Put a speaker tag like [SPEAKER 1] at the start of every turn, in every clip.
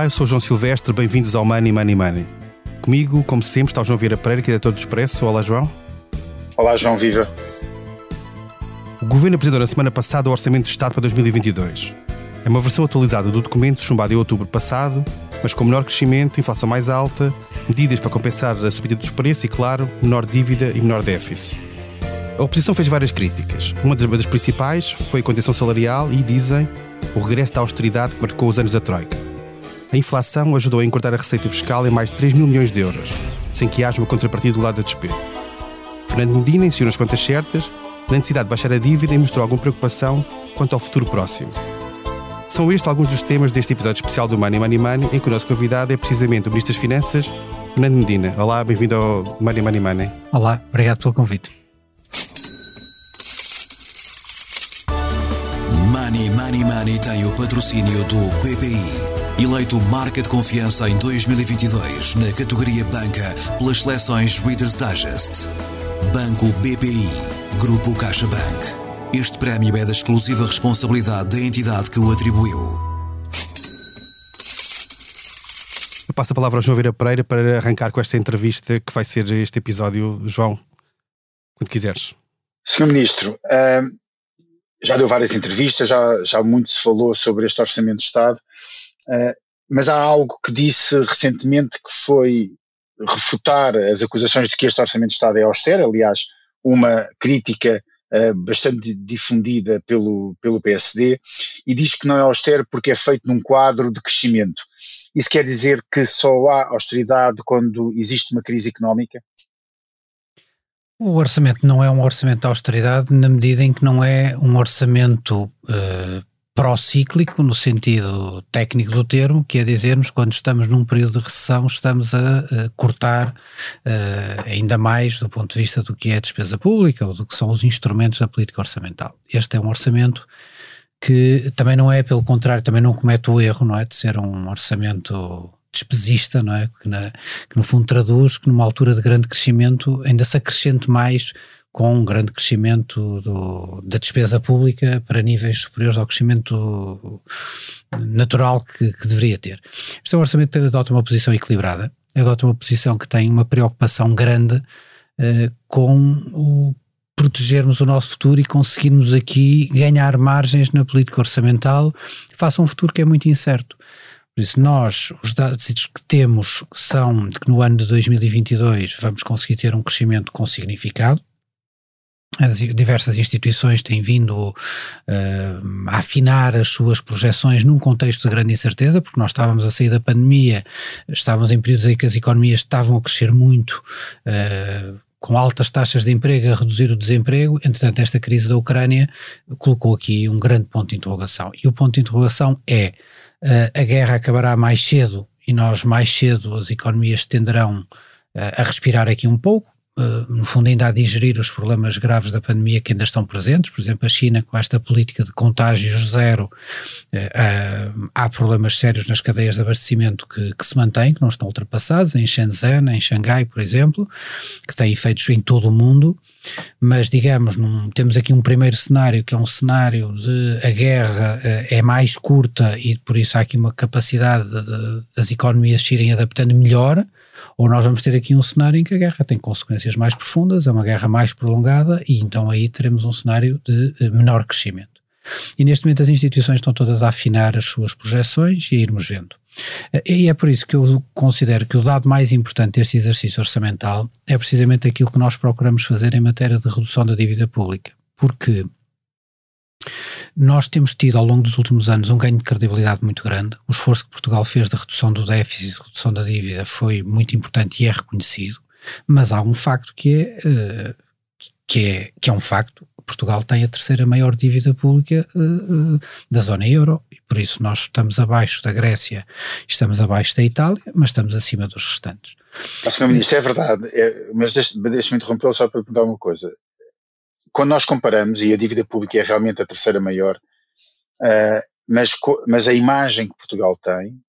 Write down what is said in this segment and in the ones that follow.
[SPEAKER 1] Olá, eu sou João Silvestre, bem-vindos ao Money Money Money. Comigo, como sempre, está o João Vieira Pereira, que é diretor do Expresso. Olá, João.
[SPEAKER 2] Olá, João Viva.
[SPEAKER 1] O Governo apresentou na semana passada o Orçamento de Estado para 2022. É uma versão atualizada do documento chumbado em outubro passado, mas com menor crescimento, inflação mais alta, medidas para compensar a subida dos preços e, claro, menor dívida e menor déficit. A oposição fez várias críticas. Uma das principais foi a contenção salarial e, dizem, o regresso da austeridade que marcou os anos da Troika. A inflação ajudou a encurtar a receita fiscal em mais de 3 mil milhões de euros, sem que haja uma contrapartida do lado da despesa. Fernando Medina ensinou as contas certas, na necessidade de baixar a dívida e mostrou alguma preocupação quanto ao futuro próximo. São estes alguns dos temas deste episódio especial do Money Money Money, em que o nosso convidado é precisamente o Ministro das Finanças, Fernando Medina. Olá, bem-vindo ao Money Money Money.
[SPEAKER 3] Olá, obrigado pelo convite.
[SPEAKER 4] Money Money Money tem o patrocínio do BPI. Eleito Marca de Confiança em 2022 na categoria Banca pelas seleções Reader's Digest. Banco BPI. Grupo CaixaBank. Este prémio é da exclusiva responsabilidade da entidade que o atribuiu.
[SPEAKER 1] Eu passo a palavra ao João Vieira Pereira para arrancar com esta entrevista que vai ser este episódio. João, quando quiseres.
[SPEAKER 2] Senhor Ministro, uh, já deu várias entrevistas, já, já muito se falou sobre este Orçamento de Estado, uh, mas há algo que disse recentemente que foi refutar as acusações de que este Orçamento de Estado é austero, aliás, uma crítica uh, bastante difundida pelo, pelo PSD, e diz que não é austero porque é feito num quadro de crescimento. Isso quer dizer que só há austeridade quando existe uma crise económica?
[SPEAKER 3] O orçamento não é um orçamento de austeridade na medida em que não é um orçamento uh, procíclico, no sentido técnico do termo, que é dizermos quando estamos num período de recessão estamos a, a cortar uh, ainda mais do ponto de vista do que é a despesa pública ou do que são os instrumentos da política orçamental. Este é um orçamento que também não é, pelo contrário, também não comete o erro, não é, de ser um orçamento despesista, não é, que, na, que no fundo traduz que numa altura de grande crescimento ainda se acrescente mais com um grande crescimento do, da despesa pública para níveis superiores ao crescimento natural que, que deveria ter. Este é orçamento adota uma posição equilibrada, adota uma posição que tem uma preocupação grande uh, com o protegermos o nosso futuro e conseguirmos aqui ganhar margens na política orçamental face a um futuro que é muito incerto. Por isso, nós, os dados que temos são de que no ano de 2022 vamos conseguir ter um crescimento com significado, as diversas instituições têm vindo uh, a afinar as suas projeções num contexto de grande incerteza, porque nós estávamos a sair da pandemia, estávamos em períodos em que as economias estavam a crescer muito, uh, com altas taxas de emprego, a reduzir o desemprego. Entretanto, esta crise da Ucrânia colocou aqui um grande ponto de interrogação. E o ponto de interrogação é: uh, a guerra acabará mais cedo e nós, mais cedo, as economias tenderão a respirar aqui um pouco eh, no fundo, ainda a digerir os problemas graves da pandemia que ainda estão presentes. Por exemplo, a China, com esta política de contágios zero, eh, há problemas sérios nas cadeias de abastecimento que, que, se mantêm, que não estão ultrapassados, em Shenzhen, em Xangai, por exemplo, que têm efeitos em todo o mundo. Mas, digamos, num, temos aqui um primeiro cenário, que é um cenário de a guerra eh, é mais curta e por isso há aqui uma capacidade de, de, das economias se irem adaptando melhor ou nós vamos ter aqui um cenário em que a guerra tem consequências mais profundas, é uma guerra mais prolongada e então aí teremos um cenário de eh, menor crescimento. E neste momento as instituições estão todas a afinar as suas projeções e a irmos vendo. Eh, e é por isso que eu considero que o dado mais importante deste exercício orçamental é precisamente aquilo que nós procuramos fazer em matéria de redução da dívida pública. Porque nós temos tido ao longo dos últimos anos um ganho de credibilidade muito grande. O esforço que Portugal fez de redução do déficit, redução da dívida, foi muito importante e é reconhecido. Mas há um facto que é, uh, que é, que é um facto. Portugal tem a terceira maior dívida pública uh, uh, da zona euro e por isso nós estamos abaixo da Grécia, estamos abaixo da Itália, mas estamos acima dos restantes.
[SPEAKER 2] Sr. Ministro, é verdade, é, mas deixe-me deixe interromper só para perguntar uma coisa quando nós comparamos, e a dívida pública é realmente a terceira maior, uh, mas, mas a imagem que Portugal tem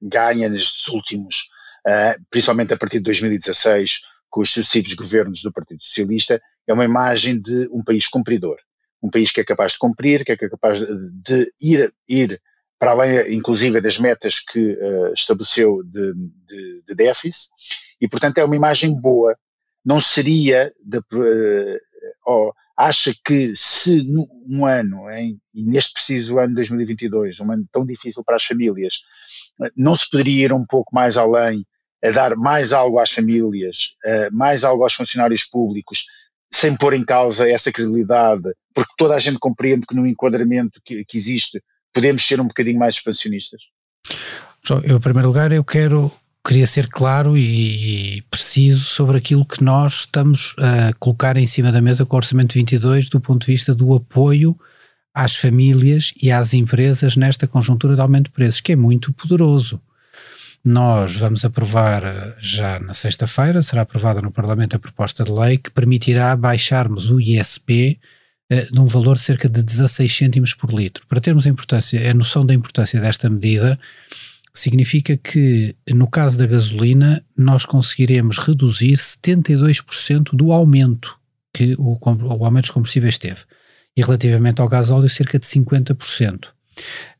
[SPEAKER 2] ganha nestes últimos, uh, principalmente a partir de 2016, com os sucessivos governos do Partido Socialista, é uma imagem de um país cumpridor. Um país que é capaz de cumprir, que é capaz de ir, ir para além, inclusive, das metas que uh, estabeleceu de, de, de, déficit, e, portanto, é uma imagem boa. Não seria, de, uh, oh, acha que se num ano, em, e neste preciso ano de 2022, um ano tão difícil para as famílias, não se poderia ir um pouco mais além, a dar mais algo às famílias, mais algo aos funcionários públicos, sem pôr em causa essa credibilidade, porque toda a gente compreende que no enquadramento que, que existe podemos ser um bocadinho mais expansionistas?
[SPEAKER 3] João, eu, em primeiro lugar, eu quero queria ser claro e preciso sobre aquilo que nós estamos a colocar em cima da mesa com o Orçamento 22 do ponto de vista do apoio às famílias e às empresas nesta conjuntura de aumento de preços, que é muito poderoso. Nós vamos aprovar eh, já na sexta-feira, será aprovada no Parlamento a proposta de lei que permitirá baixarmos o ISP eh, de um valor de cerca de 16 cêntimos por litro. Para termos a importância, a noção da importância desta medida, significa que no caso da gasolina nós conseguiremos reduzir 72% do aumento que o, o aumento dos combustíveis teve. E relativamente ao gás óleo, cerca de 50%. Uh,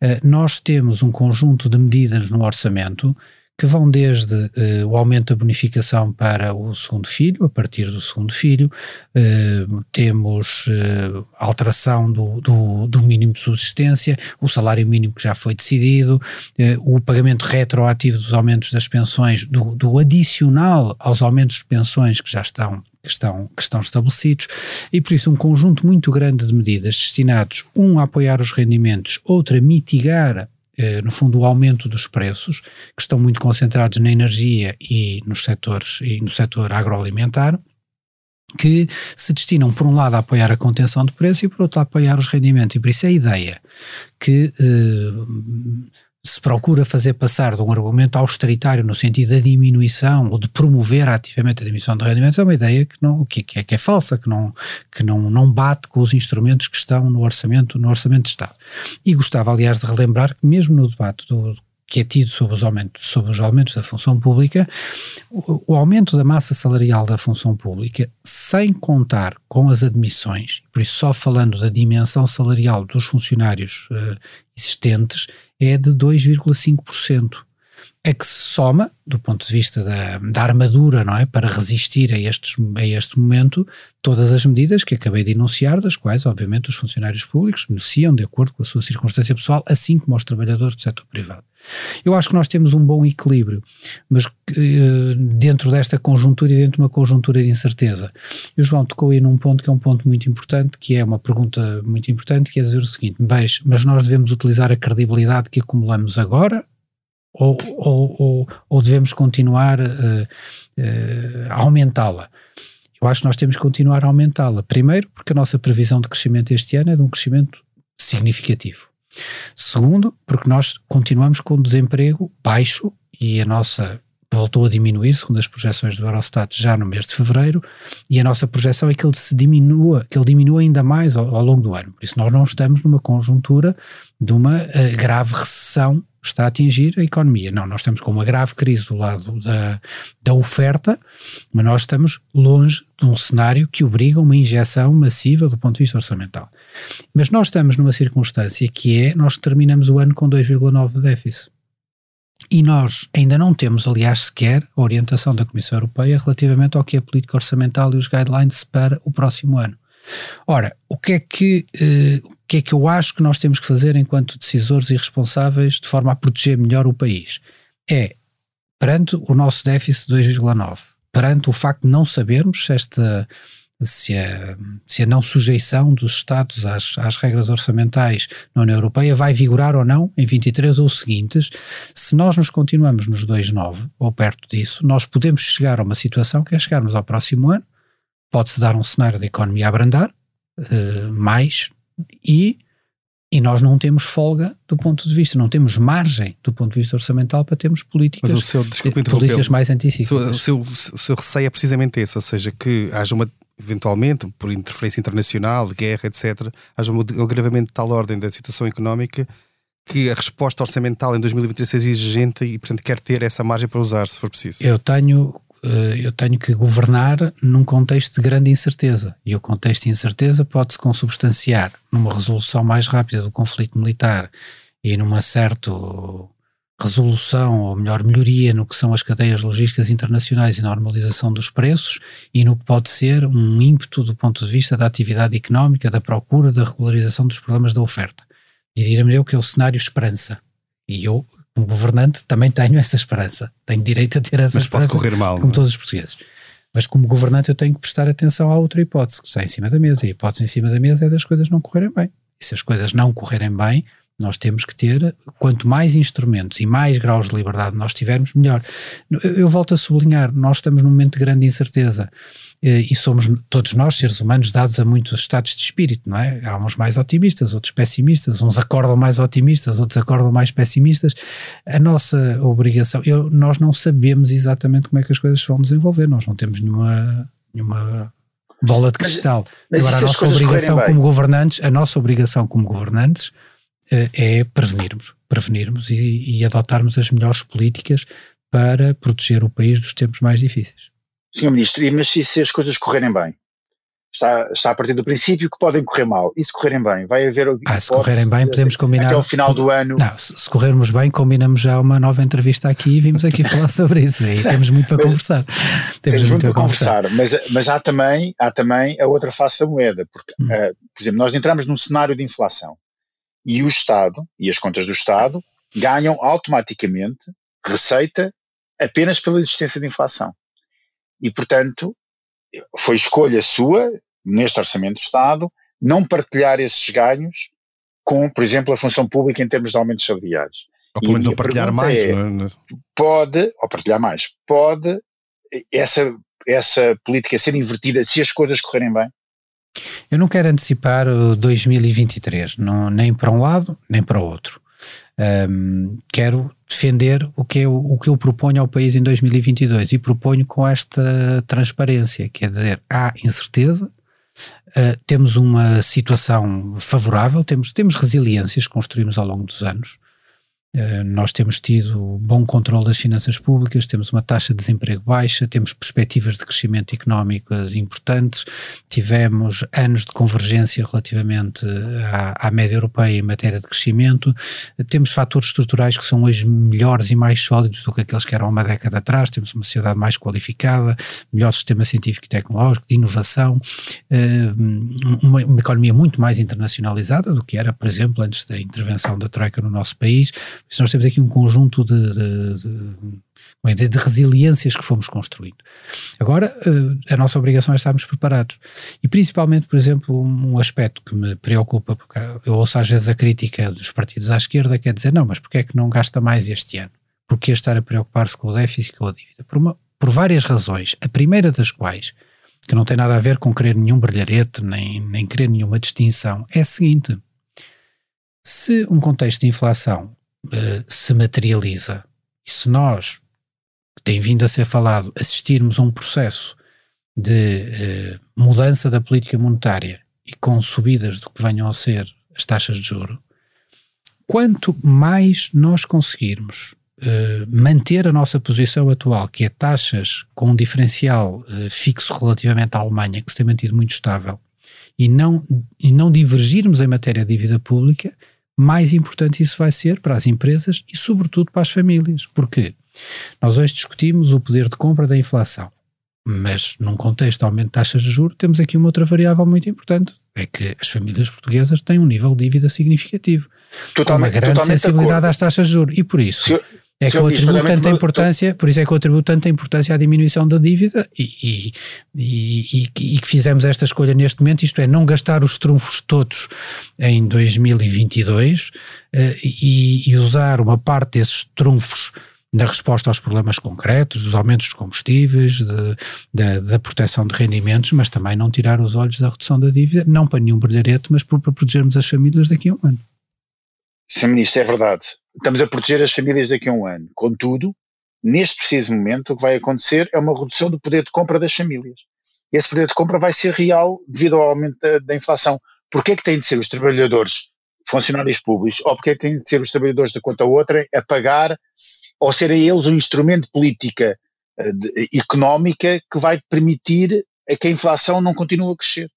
[SPEAKER 3] eh, nós temos um conjunto de medidas no orçamento que vão desde uh, o aumento da bonificação para o segundo filho, a partir do segundo filho, uh, temos uh, alteração do, do, do, mínimo de subsistência, o salário mínimo que já foi decidido, o pagamento retroativo dos aumentos das pensões, do, do adicional aos aumentos de pensões que já estão que estão, que estão estabelecidos, e por isso um conjunto muito grande de medidas destinados, um a apoiar os rendimentos, outro a mitigar no fundo, o aumento dos preços, que estão muito concentrados na energia e nos setores e no setor agroalimentar, que se destinam, por um lado, a apoiar a contenção de preço e, por outro, a apoiar os rendimentos. E por isso é a ideia que eh, se procura fazer passar de um argumento austeritário no sentido da diminuição ou de promover ativamente a diminuição de rendimentos é uma ideia que, não, que, é, que é falsa, que, não, que não, não bate com os instrumentos que estão no orçamento, no orçamento de Estado. E gostava, aliás, de relembrar que mesmo no debate do, que é tido sobre os aumentos, sobre os aumentos da função pública, o, aumento da massa salarial da função pública, sem contar com as admissões, por isso só falando da dimensão salarial dos funcionários uh, existentes, é de 2,5%. É que se soma, do ponto de vista da, da, armadura, não é, para resistir a, estes, a este momento, todas as medidas que acabei de enunciar, das quais, obviamente, os funcionários públicos beneficiam de acordo com a sua circunstância pessoal, assim como os trabalhadores do setor privado. Eu acho que nós temos um bom equilíbrio, mas eh, dentro desta conjuntura e dentro de uma conjuntura de incerteza. E o João tocou aí num ponto que é um ponto muito importante, que é uma pergunta muito importante, que é dizer o seguinte, mas, mas nós devemos utilizar a credibilidade que acumulamos agora ou, ou, ou, ou devemos continuar uh, uh, a aumentá-la? Eu acho que nós temos que continuar a aumentá-la. Primeiro, porque a nossa previsão de crescimento este ano é de um crescimento significativo. Segundo, porque nós continuamos com desemprego baixo e a nossa voltou a diminuir, segundo as projeções do Eurostat, já no mês de fevereiro, e a nossa projeção é que ele se diminua, que ele diminua ainda mais ao, ao longo do ano. Por isso nós não estamos numa conjuntura de uma uh, grave recessão está a atingir a economia. Não, nós estamos com uma grave crise do lado da, da oferta, mas nós estamos longe de um cenário que obriga uma injeção massiva do ponto de vista orçamental. Mas nós estamos numa circunstância que é, nós terminamos o ano com 2,9 de déficit. E nós ainda não temos, aliás, sequer a orientação da Comissão Europeia relativamente ao que é a política orçamental e os guidelines para o próximo ano. Ora, o que é que, uh, o que é que eu acho que nós temos que fazer enquanto decisores e responsáveis de forma a proteger melhor o país? É, perante o nosso déficit de 2,9, perante o facto de não sabermos se esta se a, se a não sujeição dos Estados às, às regras orçamentais na União Europeia vai vigorar ou não em 23 ou seguintes, se nós nos continuamos nos 2,9 ou perto disso, nós podemos chegar a uma situação que é chegarmos ao próximo ano pode-se dar um cenário da economia a abrandar uh, mais e, e nós não temos folga do ponto de vista, não temos margem do ponto de vista orçamental para termos políticas, Mas o seu, desculpa, políticas mais anticíclicas.
[SPEAKER 1] O seu, o seu receio é precisamente esse, ou seja, que haja uma eventualmente, por interferência internacional, guerra, etc., haja um agravamento de tal ordem da situação económica que a resposta orçamental em 2023 seja exigente e, portanto, quer ter essa margem para usar, se for preciso.
[SPEAKER 3] Eu tenho eh, eu tenho que governar num contexto de grande incerteza. E o contexto de incerteza pode-se consubstanciar numa resolução mais rápida do conflito militar e numa certa resolução, ou melhor, melhoria no que são as cadeias logísticas internacionais e normalização dos preços e no que pode ser um ímpeto do ponto de vista da atividade económica, da procura, da regularização dos problemas da oferta. Diria-me eu que é o cenário esperança. E eu, como governante, também tenho essa esperança. Tenho direito a ter essa
[SPEAKER 1] Mas
[SPEAKER 3] esperança.
[SPEAKER 1] pode correr mal.
[SPEAKER 3] Como
[SPEAKER 1] é?
[SPEAKER 3] todos os portugueses. Mas como governante eu tenho que prestar atenção à outra hipótese que está em cima da mesa. E a hipótese em cima da mesa é das coisas não correrem bem. E se as coisas não correrem bem, nós temos que ter, quanto mais instrumentos e mais graus de liberdade nós tivermos, melhor. Eu, eu volto a sublinhar, nós estamos num momento de grande incerteza e somos todos nós, seres humanos, dados a muitos estados de espírito, não é? Há uns mais otimistas, outros pessimistas, uns acordam mais otimistas, outros acordam mais pessimistas. A nossa obrigação, eu, nós não sabemos exatamente como é que as coisas se vão desenvolver, nós não temos nenhuma, nenhuma bola de
[SPEAKER 2] Mas-
[SPEAKER 3] cristal.
[SPEAKER 2] mas
[SPEAKER 3] Agora, a nossa obrigação como governantes, a nossa obrigação como governantes eh, é prevenirmos, prevenirmos e, e adotarmos as melhores políticas para proteger o país dos tempos mais difíceis.
[SPEAKER 2] Senhor Ministro, mas se, se as coisas correrem bem? Está, está a partir do princípio que podem correr mal. E se correrem bem? Vai haver.
[SPEAKER 3] Ah, se correrem bem, podemos combinar.
[SPEAKER 2] Até ao final do ano.
[SPEAKER 3] Não, se, corrermos bem, combinamos já uma nova entrevista aqui e vimos aqui falar sobre isso. E temos muito para
[SPEAKER 2] Mas-
[SPEAKER 3] conversar.
[SPEAKER 2] Temos muito a conversar, mas, mas há, também, há também a outra face da moeda, porque,
[SPEAKER 3] Hum.
[SPEAKER 2] eh, por exemplo, nós entramos num cenário de inflação e o Estado e as contas do Estado ganham automaticamente receita apenas pela existência de inflação. E, portanto, foi escolha sua, neste Orçamento de Estado, não partilhar esses ganhos com, por exemplo, a função pública em termos de aumentos salariais.
[SPEAKER 1] Ou pelo menos
[SPEAKER 2] E
[SPEAKER 1] não partilhar mais,
[SPEAKER 2] é-
[SPEAKER 1] não é?
[SPEAKER 2] pode, ou partilhar mais, pode essa, essa política ser invertida se as coisas correrem bem?
[SPEAKER 3] Eu não quero antecipar o 2023, não, nem para um lado, nem para o outro. Ahm, quero defender o que, eu, o que eu proponho ao país em 2022 e proponho com esta transparência, quer dizer, há incerteza, ah, temos uma situação favorável, temos, temos resiliências que construímos ao longo dos anos. Uh, nós temos tido bom controle das finanças públicas, temos uma taxa de desemprego baixa, temos perspectivas de crescimento económico importantes, tivemos anos de convergência relativamente à, à média europeia em matéria de crescimento, temos fatores estruturais que são hoje melhores e mais sólidos do que aqueles que eram há uma década atrás, temos uma sociedade mais qualificada, melhor sistema científico e tecnológico, de inovação, uma, uma economia muito mais internacionalizada do que era, por exemplo, antes da intervenção da Troika no nosso país, isso nós temos aqui um conjunto de, de, de, como é dizer, de resiliências que fomos construindo. Agora, a nossa obrigação é estarmos preparados. E principalmente, por exemplo, um aspecto que me preocupa, porque eu ouço às vezes a crítica dos partidos à esquerda, que é dizer, não, mas porquê é que não gasta mais este ano? Porquê estar a preocupar-se com o déficit e com a dívida? Por, uma, por várias razões. A primeira das quais, que não tem nada a ver com querer nenhum brilharete, nem, nem querer nenhuma distinção, é a seguinte. Se um contexto de inflação Uh, se materializa. E se nós, que tem vindo a ser falado, assistirmos a um processo de uh, mudança da política monetária e com subidas do que venham a ser as taxas de juro, quanto mais nós conseguirmos uh, manter a nossa posição atual, que é taxas com um diferencial fixo relativamente à Alemanha, que se tem mantido muito estável, e não, e não divergirmos em matéria de dívida pública, mais importante isso vai ser para as empresas e, sobretudo, para as famílias. Porque nós hoje discutimos o poder de compra da inflação, mas num contexto de aumento de taxas de juros, temos aqui uma outra variável muito importante: é que as famílias portuguesas têm um nível de dívida significativo,
[SPEAKER 2] totalmente,
[SPEAKER 3] com uma grande sensibilidade às taxas de juros. E por isso.
[SPEAKER 2] Se,
[SPEAKER 3] é que eu atribuo tanta importância, por isso é que eu atribuo tanta importância à diminuição da dívida e, e, e, e, que fizemos esta escolha neste momento, isto é, não gastar os trunfos todos em 2022 uh, e, usar uma parte desses trunfos na resposta aos problemas concretos, dos aumentos de combustíveis, de, de, da proteção de rendimentos, mas também não tirar os olhos da redução da dívida, não para nenhum brilharete, mas para protegermos as famílias daqui a um ano.
[SPEAKER 2] Sr. Ministro, é verdade. Estamos a proteger as famílias daqui a um ano. Contudo, neste preciso momento, o que vai acontecer é uma redução do poder de compra das famílias. Esse poder de compra vai ser real devido ao aumento da, da inflação. Porquê é que têm de ser os trabalhadores, funcionários públicos, ou porquê é que têm de ser os trabalhadores da conta outra a pagar, ou serem eles um instrumento de política de, económica que vai permitir a que a inflação não continue a crescer?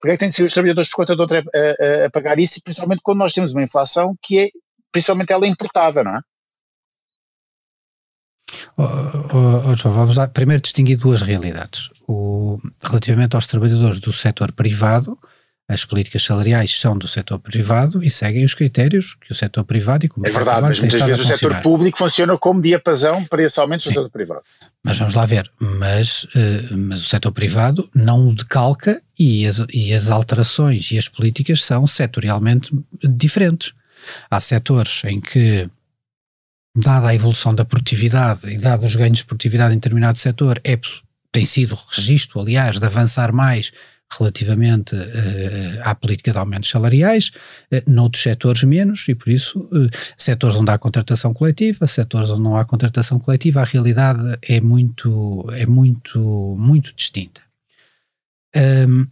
[SPEAKER 2] Porque é que tem de ser os trabalhadores por conta de outra a, a, a, pagar isso, principalmente quando nós temos uma inflação que é principalmente ela importada, não é?
[SPEAKER 3] Oh, oh, oh, João, vamos lá primeiro distinguir duas realidades. O, relativamente aos trabalhadores do setor privado, as políticas salariais são do setor privado e seguem os critérios que o setor privado e como
[SPEAKER 2] É verdade, mas muitas vezes o setor público funciona como diapasão para esse aumento do setor privado.
[SPEAKER 3] Mas vamos lá ver, mas, uh, mas o setor privado não o decalca e as, e as alterações e as políticas são setorialmente diferentes. Há setores em que dada a evolução da produtividade e dados os ganhos de produtividade em determinado setor, é, tem sido registro, aliás, de avançar mais relativamente uh, à política de aumentos salariais, uh, noutros setores menos, e por isso, uh, setores onde há contratação coletiva, setores onde não há contratação coletiva, a realidade é muito, é muito, muito distinta. Um,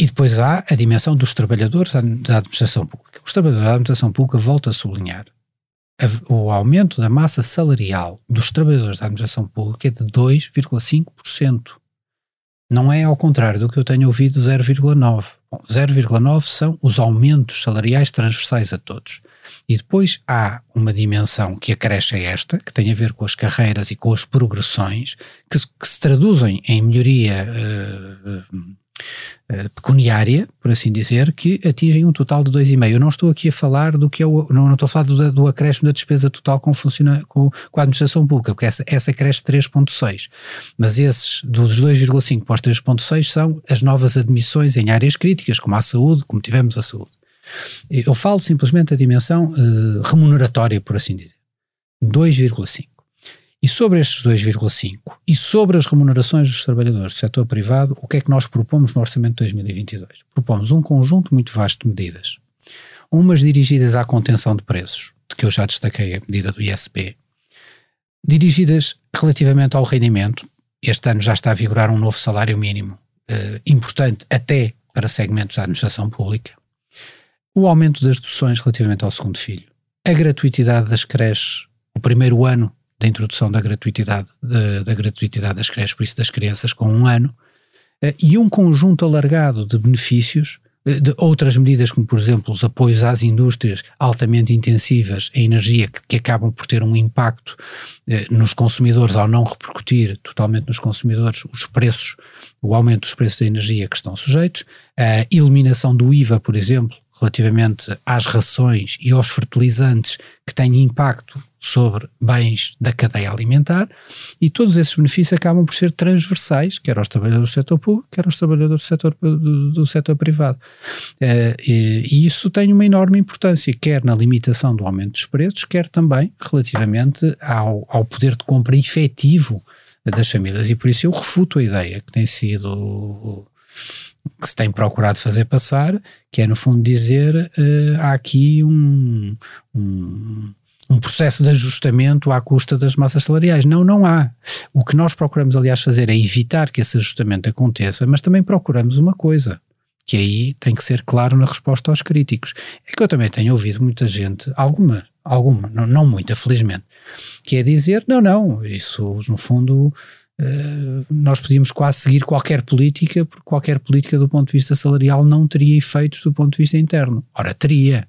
[SPEAKER 3] e depois há a dimensão dos trabalhadores da administração pública. Os trabalhadores da administração pública, volto a sublinhar, o aumento da massa salarial dos trabalhadores da administração pública é de 2,5%. Não é ao contrário do que eu tenho ouvido 0,9%. 0,9% são os aumentos salariais transversais a todos. E depois há uma dimensão que acresce a esta, que tem a ver com as carreiras e com as progressões, que, que se traduzem em melhoria uh, pecuniária, por assim dizer, que atingem um total de 2,5. Eu não estou aqui a falar do que é o, não, não estou a falar do, do acréscimo da despesa total com, funciona, com, com a administração pública, porque essa, essa cresce 3,6. Mas esses, dos 2,5 para os 3,6, são as novas admissões em áreas críticas, como a saúde, como tivemos a saúde. Eu falo simplesmente da dimensão uh, remuneratória, por assim dizer. 2,5. E sobre estes 2,5 e sobre as remunerações dos trabalhadores do setor privado, o que é que nós propomos no Orçamento de 2022? Propomos um conjunto muito vasto de medidas. Umas dirigidas à contenção de preços, de que eu já destaquei a medida do ISP, dirigidas relativamente ao rendimento. Este ano já está a vigorar um novo salário mínimo eh, importante até para segmentos da administração pública. O aumento das deduções relativamente ao segundo filho. A gratuitidade das creches, o primeiro ano da introdução da gratuitidade, da, da gratuitidade das creches, por isso das crianças com um ano, eh, e um conjunto alargado de benefícios eh, de outras medidas, como por exemplo os apoios às indústrias altamente intensivas em energia, que, que acabam por ter um impacto eh, nos consumidores ao não repercutir totalmente nos consumidores os preços, o aumento dos preços da energia que estão sujeitos, a eliminação do IVA, por exemplo, relativamente às rações e aos fertilizantes que têm impacto sobre bens da cadeia alimentar e todos esses benefícios acabam por ser transversais, quer aos trabalhadores do setor público, quer aos trabalhadores do setor, do, do setor privado. Uh, e, e, isso tem uma enorme importância, quer na limitação do aumento dos preços, quer também relativamente ao, ao poder de compra efetivo das famílias. E por isso eu refuto a ideia que tem sido que se tem procurado fazer passar, que é no fundo dizer uh, há aqui um, um, um, processo de ajustamento à custa das massas salariais. Não, não há. O que nós procuramos, aliás, fazer é evitar que esse ajustamento aconteça, mas também procuramos uma coisa, que aí tem que ser claro na resposta aos críticos. É que eu também tenho ouvido muita gente, alguma, alguma, não, não muita, felizmente, que é dizer, não, não, isso no fundo nós podíamos quase seguir qualquer política, porque qualquer política do ponto de vista salarial não teria efeitos do ponto de vista interno. Ora, teria,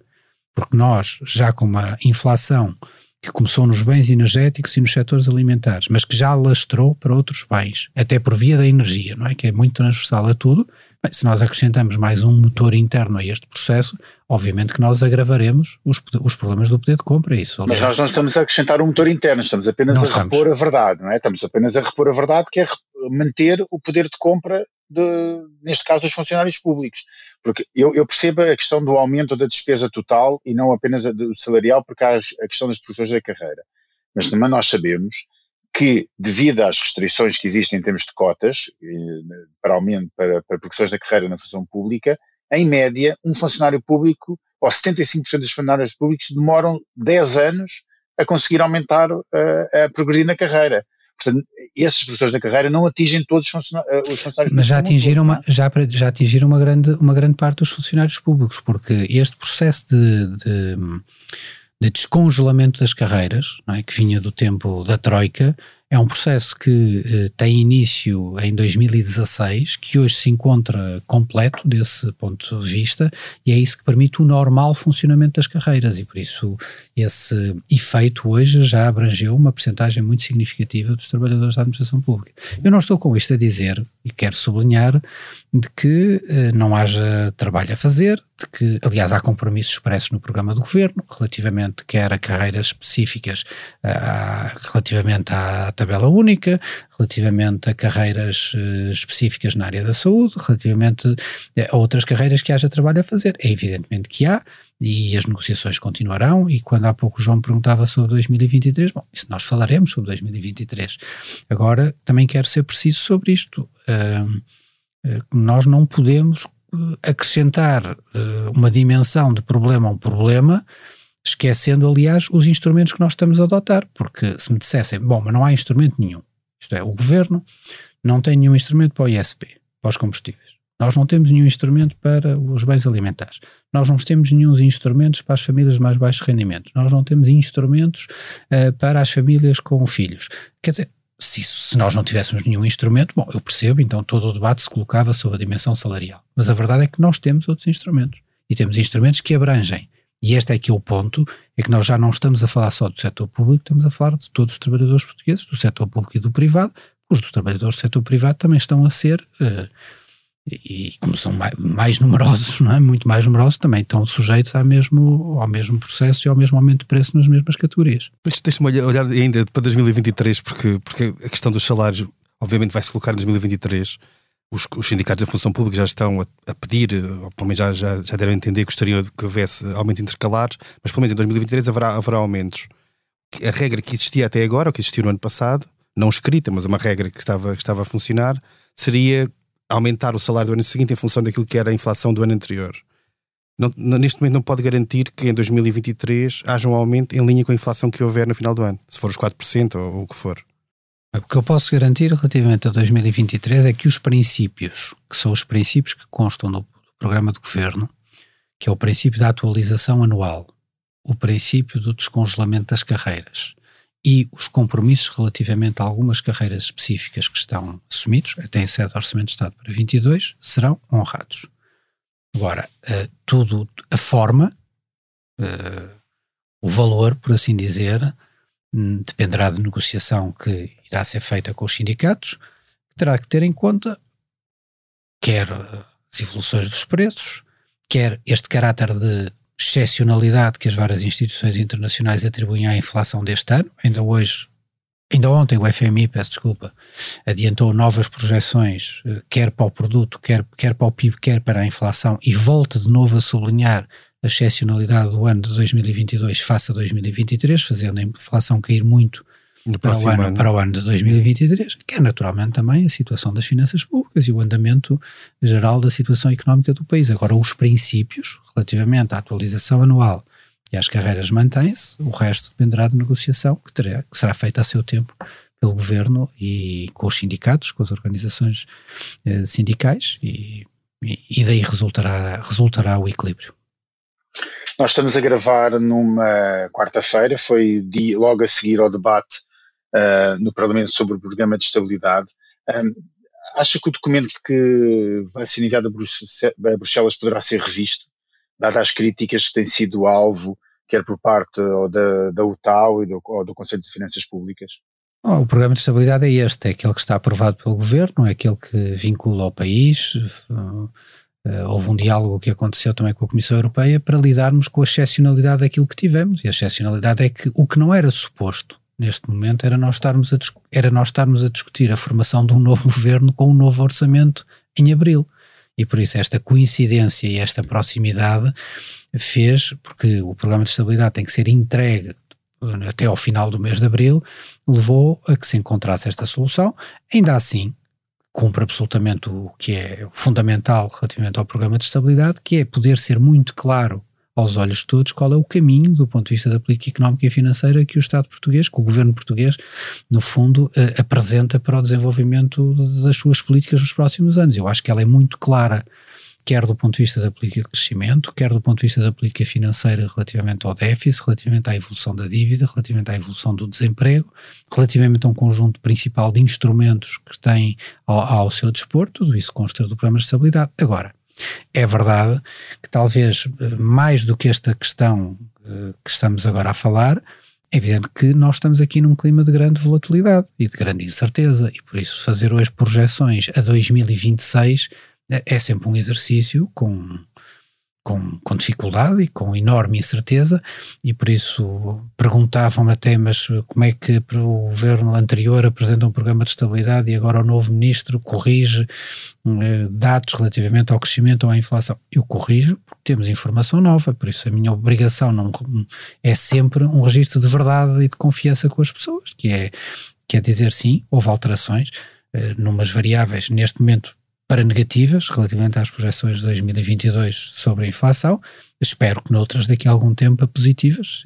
[SPEAKER 3] porque nós, já com uma inflação que começou nos bens energéticos e nos setores alimentares, mas que já lastrou para outros bens, até por via da energia, não é? Que é muito transversal a tudo. Bem, se nós acrescentamos mais um motor interno a este processo, obviamente que nós agravaremos os, os problemas do poder de compra. Isso,
[SPEAKER 2] aliás, mas nós não estamos a acrescentar um motor interno, estamos apenas a estamos. repor a verdade, não é? Estamos apenas a repor a verdade, que é manter o poder de compra de, neste caso, dos funcionários públicos. Porque eu, eu, percebo a questão do aumento da despesa total e não apenas a do salarial, porque há a questão das profissões da carreira. Mas também nós sabemos que, devido às restrições que existem em termos de cotas para aumento, para, para progressões da carreira na função pública, em média, um funcionário público, ou 75% dos funcionários públicos, demoram 10 anos a conseguir aumentar, a, a progredir na carreira. Portanto, esses professores da carreira não atingem todos os funcionários, eh, os funcionários
[SPEAKER 3] Mas já atingiram, uma, já, já atingiram uma grande, uma grande parte dos funcionários públicos, porque este processo de, de, de descongelamento das carreiras, é? que vinha do tempo da Troika, é um processo que eh, tem início em 2016, que hoje se encontra completo desse ponto de vista, e é isso que permite o normal funcionamento das carreiras, e por isso esse efeito hoje já abrangeu uma percentagem muito significativa dos trabalhadores da administração pública. Eu não estou com isto a dizer, e quero sublinhar, de que eh, não haja trabalho a fazer, de que, aliás, há compromissos expressos no programa do governo, relativamente quer a carreiras específicas, a, relativamente à tabela única, relativamente a carreiras uh, específicas na área da saúde, relativamente eh, a outras carreiras que haja trabalho a fazer. É evidentemente que há, e as negociações continuarão, e quando há pouco o João perguntava sobre 2023, bom, isso nós falaremos sobre 2023. Agora, também quero ser preciso sobre isto. Uh, nós não podemos acrescentar uma dimensão de problema a um problema esquecendo, aliás, os instrumentos que nós estamos a adotar, porque se me dissessem, bom, mas não há instrumento nenhum, isto é, o governo não tem nenhum instrumento para o ISP, para os combustíveis. Nós não temos nenhum instrumento para os bens alimentares. Nós não temos nenhum instrumentos para as famílias de mais baixos rendimentos. Nós não temos instrumentos uh, para as famílias com filhos. Quer dizer, se, se, nós não tivéssemos nenhum instrumento, bom, eu percebo, então todo o debate se colocava sobre a dimensão salarial. Mas a verdade é que nós temos outros instrumentos. E temos instrumentos que abrangem e este é aqui o ponto, é que nós já não estamos a falar só do setor público, estamos a falar de todos os trabalhadores portugueses, do setor público e do privado, os dos trabalhadores do setor privado também estão a ser, uh, e como são mais, mais, numerosos, é? muito mais numerosos, também estão sujeitos ao mesmo, ao mesmo processo e ao mesmo aumento de preço nas mesmas categorias.
[SPEAKER 1] Deixa-me olhar ainda para 2023, porque, porque a questão dos salários obviamente vai se colocar em 2023 os, os, sindicatos da função pública já estão a, a, pedir, ou pelo menos já, já, já deram a entender que gostariam que houvesse aumentos intercalares, mas pelo menos em 2023 haverá, haverá aumentos. A regra que existia até agora, ou que existiu no ano passado, não escrita, mas uma regra que estava, que estava a funcionar, seria aumentar o salário do ano seguinte em função daquilo que era a inflação do ano anterior. Não, neste momento não pode garantir que em 2023 haja um aumento em linha com a inflação que houver no final do ano, se for os 4% ou, ou o que for.
[SPEAKER 3] O que eu posso garantir relativamente a 2023 é que os princípios, que são os princípios que constam no programa de governo, que é o princípio da atualização anual, o princípio do descongelamento das carreiras e os compromissos relativamente a algumas carreiras específicas que estão assumidos, até em sede Orçamento de Estado para 22, serão honrados. Agora, uh, tudo, a forma, uh, o valor, por assim dizer, hum, dependerá de negociação que irá ser feita com os sindicatos, que terá que ter em conta quer as evoluções dos preços, quer este caráter de excepcionalidade que as várias instituições internacionais atribuem à inflação deste ano. Ainda hoje, ainda ontem o FMI, peço desculpa, adiantou novas projeções, eh, quer para o produto, quer, quer para o PIB, quer para a inflação, e volta de novo a sublinhar a excepcionalidade do ano de 2022 face a 2023, fazendo a inflação cair muito para o, ano, ano. para o ano de 2023, que é naturalmente também a situação das finanças públicas e o andamento geral da situação económica do país. Agora, os princípios relativamente à atualização anual e às carreiras mantêm-se, o resto dependerá de negociação que, terá, que será feita a seu tempo pelo governo e com os sindicatos, com as organizações eh, sindicais e, e, e daí resultará, resultará o equilíbrio.
[SPEAKER 2] Nós estamos a gravar numa quarta-feira, foi dia, logo a seguir ao debate uh, no Parlamento sobre o Programa de Estabilidade. Um, acha que o documento que vai ser enviado a Bruxelas poderá ser revisto, dadas as críticas que têm sido alvo, quer por parte da, da UTAU e do, ou do Conselho de Finanças Públicas?
[SPEAKER 3] O programa de estabilidade é este, é aquele que está aprovado pelo Governo, é aquele que vincula ao país. Uh, houve um diálogo que aconteceu também com a Comissão Europeia para lidarmos com a excepcionalidade daquilo que tivemos. E a excepcionalidade é que o que não era suposto neste momento era nós estarmos a, era nós estarmos a discutir a formação de um novo governo com um novo orçamento em abril. E por isso esta coincidência e esta proximidade fez, porque o programa de estabilidade tem que ser entregue até ao final do mês de abril, levou a que se encontrasse esta solução. Ainda assim, cumpre absolutamente o que é fundamental relativamente ao programa de estabilidade, que é poder ser muito claro aos olhos de todos qual é o caminho do ponto de vista da política económica e financeira que o Estado português, que o governo português, no fundo, eh, apresenta para o desenvolvimento das suas políticas nos próximos anos. Eu acho que ela é muito clara quer do ponto de vista da política de crescimento, quer do ponto de vista da política financeira relativamente ao déficit, relativamente à evolução da dívida, relativamente à evolução do desemprego, relativamente a um conjunto principal de instrumentos que tem ao, ao seu dispor, tudo isso consta do programa de estabilidade. Agora, é verdade que talvez eh, mais do que esta questão eh, que estamos agora a falar, é evidente que nós estamos aqui num clima de grande volatilidade e de grande incerteza, e por isso fazer hoje projeções a 2026 é, é sempre um exercício com com, com dificuldade e com enorme incerteza, e por isso perguntavam-me até, mas como é que o governo anterior apresenta um programa de estabilidade e agora o novo ministro corrige eh, dados relativamente ao crescimento ou à inflação? Eu corrijo porque temos informação nova, por isso a minha obrigação não, é sempre um registro de verdade e de confiança com as pessoas, que é, que é dizer sim, houve alterações, eh, numas variáveis, neste momento para negativas relativamente às projeções de 2022 sobre a inflação. Espero que noutras daqui a algum tempo a positivas.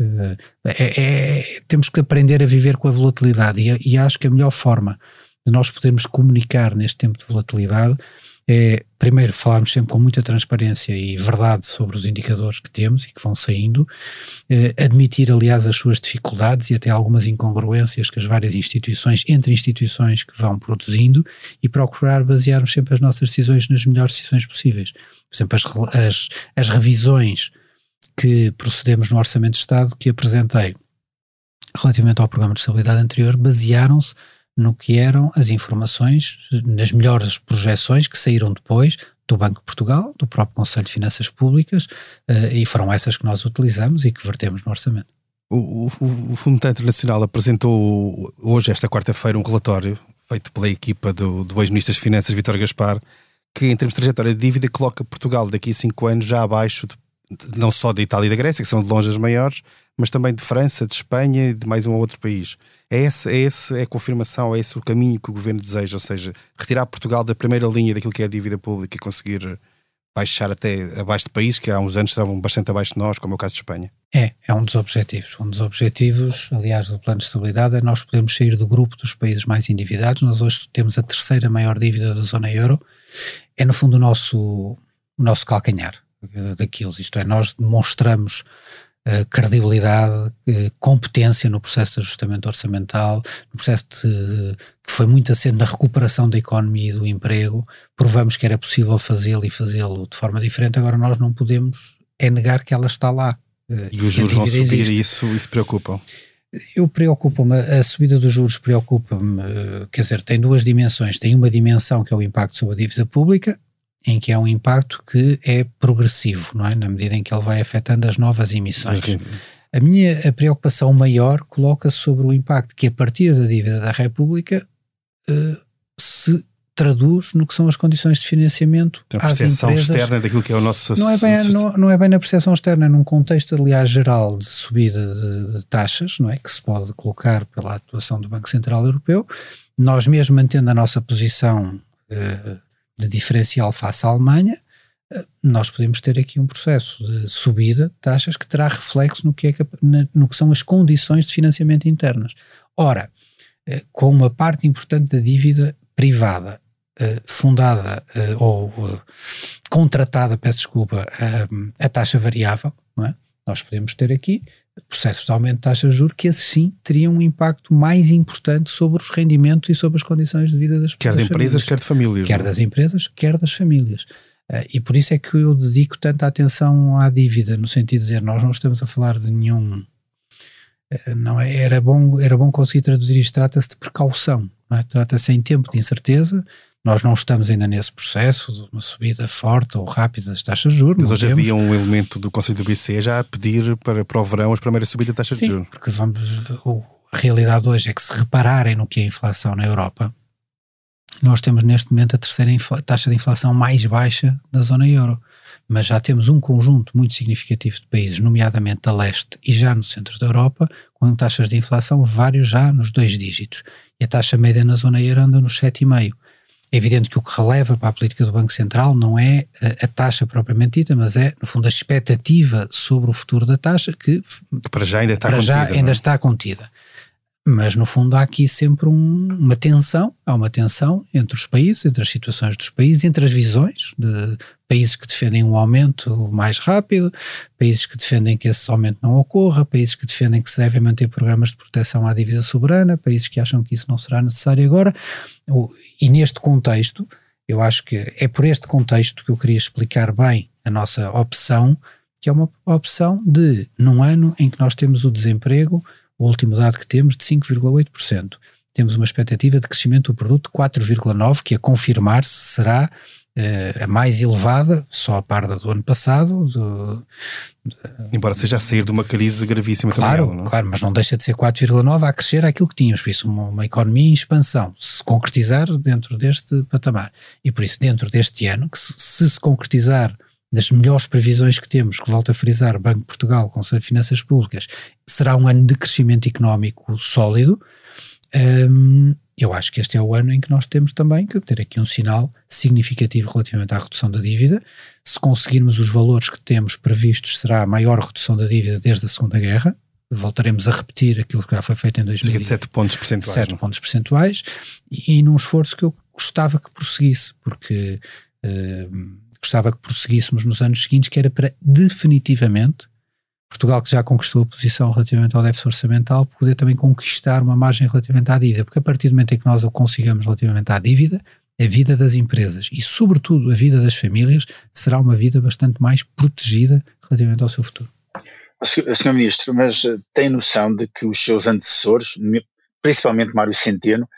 [SPEAKER 3] É, é, temos que aprender a viver com a volatilidade e, e acho que a melhor forma de nós podermos comunicar neste tempo de volatilidade é, primeiro, falarmos sempre com muita transparência e verdade sobre os indicadores que temos e que vão saindo, eh, admitir, aliás, as suas dificuldades e até algumas incongruências que as várias instituições, entre instituições que vão produzindo e procurar basearmos sempre as nossas decisões nas melhores decisões possíveis. Por exemplo, as, as, as revisões que procedemos no Orçamento de Estado que apresentei relativamente ao programa de estabilidade anterior basearam-se no que eram as informações, nas melhores projeções que saíram depois do Banco de Portugal, do próprio Conselho de Finanças Públicas, uh, e foram essas que nós utilizamos e que vertemos no orçamento.
[SPEAKER 1] O, o, o Fundo Internacional apresentou hoje, esta quarta-feira, um relatório feito pela equipa do, do ex-ministro das Finanças, Vítor Gaspar, que em termos de trajetória de dívida coloca Portugal daqui a cinco anos já abaixo de não só da Itália e da Grécia, que são de longe as maiores, mas também de França, de Espanha e de mais um ou outro país. É esse, é esse é a confirmação, é esse o caminho que o governo deseja, ou seja, retirar Portugal da primeira linha daquilo que é a dívida pública e conseguir baixar até abaixo de países que há uns anos estavam bastante abaixo de nós, como é o caso de Espanha.
[SPEAKER 3] É, é um dos objetivos. Um dos objetivos, aliás, do plano de estabilidade é nós podemos sair do grupo dos países mais endividados. Nós hoje temos a terceira maior dívida da zona euro. É, no fundo, o nosso, o nosso calcanhar eh, daquilo. Isto é, nós demonstramos uh, credibilidade, uh, competência no processo de ajustamento orçamental, no processo de, que foi muito assente na recuperação da economia e do emprego. Provamos que era possível fazê-lo e fazê-lo de forma diferente. Agora, nós não podemos é negar que ela está lá.
[SPEAKER 1] E os juros vão subir e isso, isso preocupa?
[SPEAKER 3] Eu preocupo-me, a subida dos juros preocupa-me, quer dizer, tem duas dimensões. Tem uma dimensão que é o impacto sobre a dívida pública, em que é um impacto que é progressivo, não é? Na medida em que ele vai afetando as novas emissões. Okay. A minha a preocupação maior coloca-se sobre o impacto que a partir da dívida da República uh, se traduz no que são as condições de financiamento
[SPEAKER 1] a percepção externa daquilo que é o nosso...
[SPEAKER 3] Não é, bem, não, não, é bem na percepção externa, é num contexto, aliás, geral de subida de, de, taxas, não é? Que se pode colocar pela atuação do Banco Central Europeu. Nós mesmo mantendo a nossa posição uh, de diferencial face à Alemanha, eh, nós podemos ter aqui um processo de subida de taxas que terá reflexo no que, é, no que são as condições de financiamento internas. Ora, eh, com uma parte importante da dívida privada eh, fundada ou contratada, peço desculpa, a taxa variável, é? nós podemos ter aqui processos de aumento de taxa de juros que esses sim teriam um impacto mais importante sobre os rendimentos e sobre as condições de vida das
[SPEAKER 1] pessoas. Quer de empresas, quer de famílias.
[SPEAKER 3] Quer
[SPEAKER 1] não?
[SPEAKER 3] É? das empresas, quer das famílias. Uh, e por isso é que eu dedico tanta atenção à dívida, no sentido de dizer, nós não estamos a falar de nenhum. Uh, não é, era, bom, era bom conseguir traduzir isto, trata-se de precaução, é? trata-se em tempo de incerteza, nós não estamos ainda nesse processo de uma subida forte ou rápida das taxas de juros.
[SPEAKER 1] Mas hoje temos. havia um elemento do Conselho do BCE já a pedir para, para o verão as primeiras subidas de taxas
[SPEAKER 3] Sim,
[SPEAKER 1] de juros.
[SPEAKER 3] porque vamos, a realidade hoje é que se repararem no que é a inflação na Europa, nós temos neste momento a terceira taxa de inflação mais baixa da zona euro. Mas já temos um conjunto muito significativo de países, nomeadamente a leste e já no centro da Europa, com taxas de inflação vários já nos dois dígitos. E a taxa média na zona euro anda nos 7,5%. É evidente que o que releva para a política do Banco Central não é a, a, taxa propriamente dita, mas é, no fundo, a expectativa sobre o futuro da taxa que,
[SPEAKER 1] que para já ainda está
[SPEAKER 3] para
[SPEAKER 1] contida.
[SPEAKER 3] Já ainda é? está contida. Mas no fundo há aqui sempre um, uma tensão, há uma tensão entre os países, entre as situações dos países, entre as visões de países que defendem um aumento mais rápido, países que defendem que esse aumento não ocorra, países que defendem que se devem manter programas de proteção à dívida soberana, países que acham que isso não será necessário agora. E neste contexto, eu acho que é por este contexto que eu queria explicar bem a nossa opção, que é uma opção de, num ano em que nós temos o desemprego o último dado que temos, de 5,8%. Temos uma expectativa de crescimento do produto de 4,9%, que a confirmar-se será uh, a mais elevada, só a par da do ano passado. Do,
[SPEAKER 1] Embora seja a sair de uma crise gravíssima
[SPEAKER 3] claro,
[SPEAKER 1] também.
[SPEAKER 3] É? Claro, mas não deixa de ser 4,9% a crescer aquilo que tínhamos, por isso uma, uma economia em expansão, se concretizar dentro deste patamar. E por isso, dentro deste ano, que se, se concretizar das melhores previsões que temos, que volto a frisar, Banco de Portugal, Conselho de Finanças Públicas, será um ano de crescimento económico sólido. Um, eu acho que este é o ano em que nós temos também que ter aqui um sinal significativo relativamente à redução da dívida. Se conseguirmos os valores que temos previstos, será a maior redução da dívida desde a Segunda Guerra. Voltaremos a repetir aquilo que já foi feito em 2000.
[SPEAKER 1] 7 pontos percentuais.
[SPEAKER 3] 7 não? pontos percentuais. E, e num esforço que eu gostava que prosseguisse, porque. Uh, gostava que prosseguíssemos nos anos seguintes, que era para definitivamente Portugal, que já conquistou a posição relativamente ao déficit orçamental, poder também conquistar uma margem relativamente à dívida, porque a partir do momento em que nós o consigamos relativamente à dívida, a vida das empresas e, sobretudo, a vida das famílias será uma vida bastante mais protegida relativamente ao seu futuro.
[SPEAKER 2] Senhor Ministro, mas eh, tem noção de que os seus antecessores, principalmente Mário Centeno,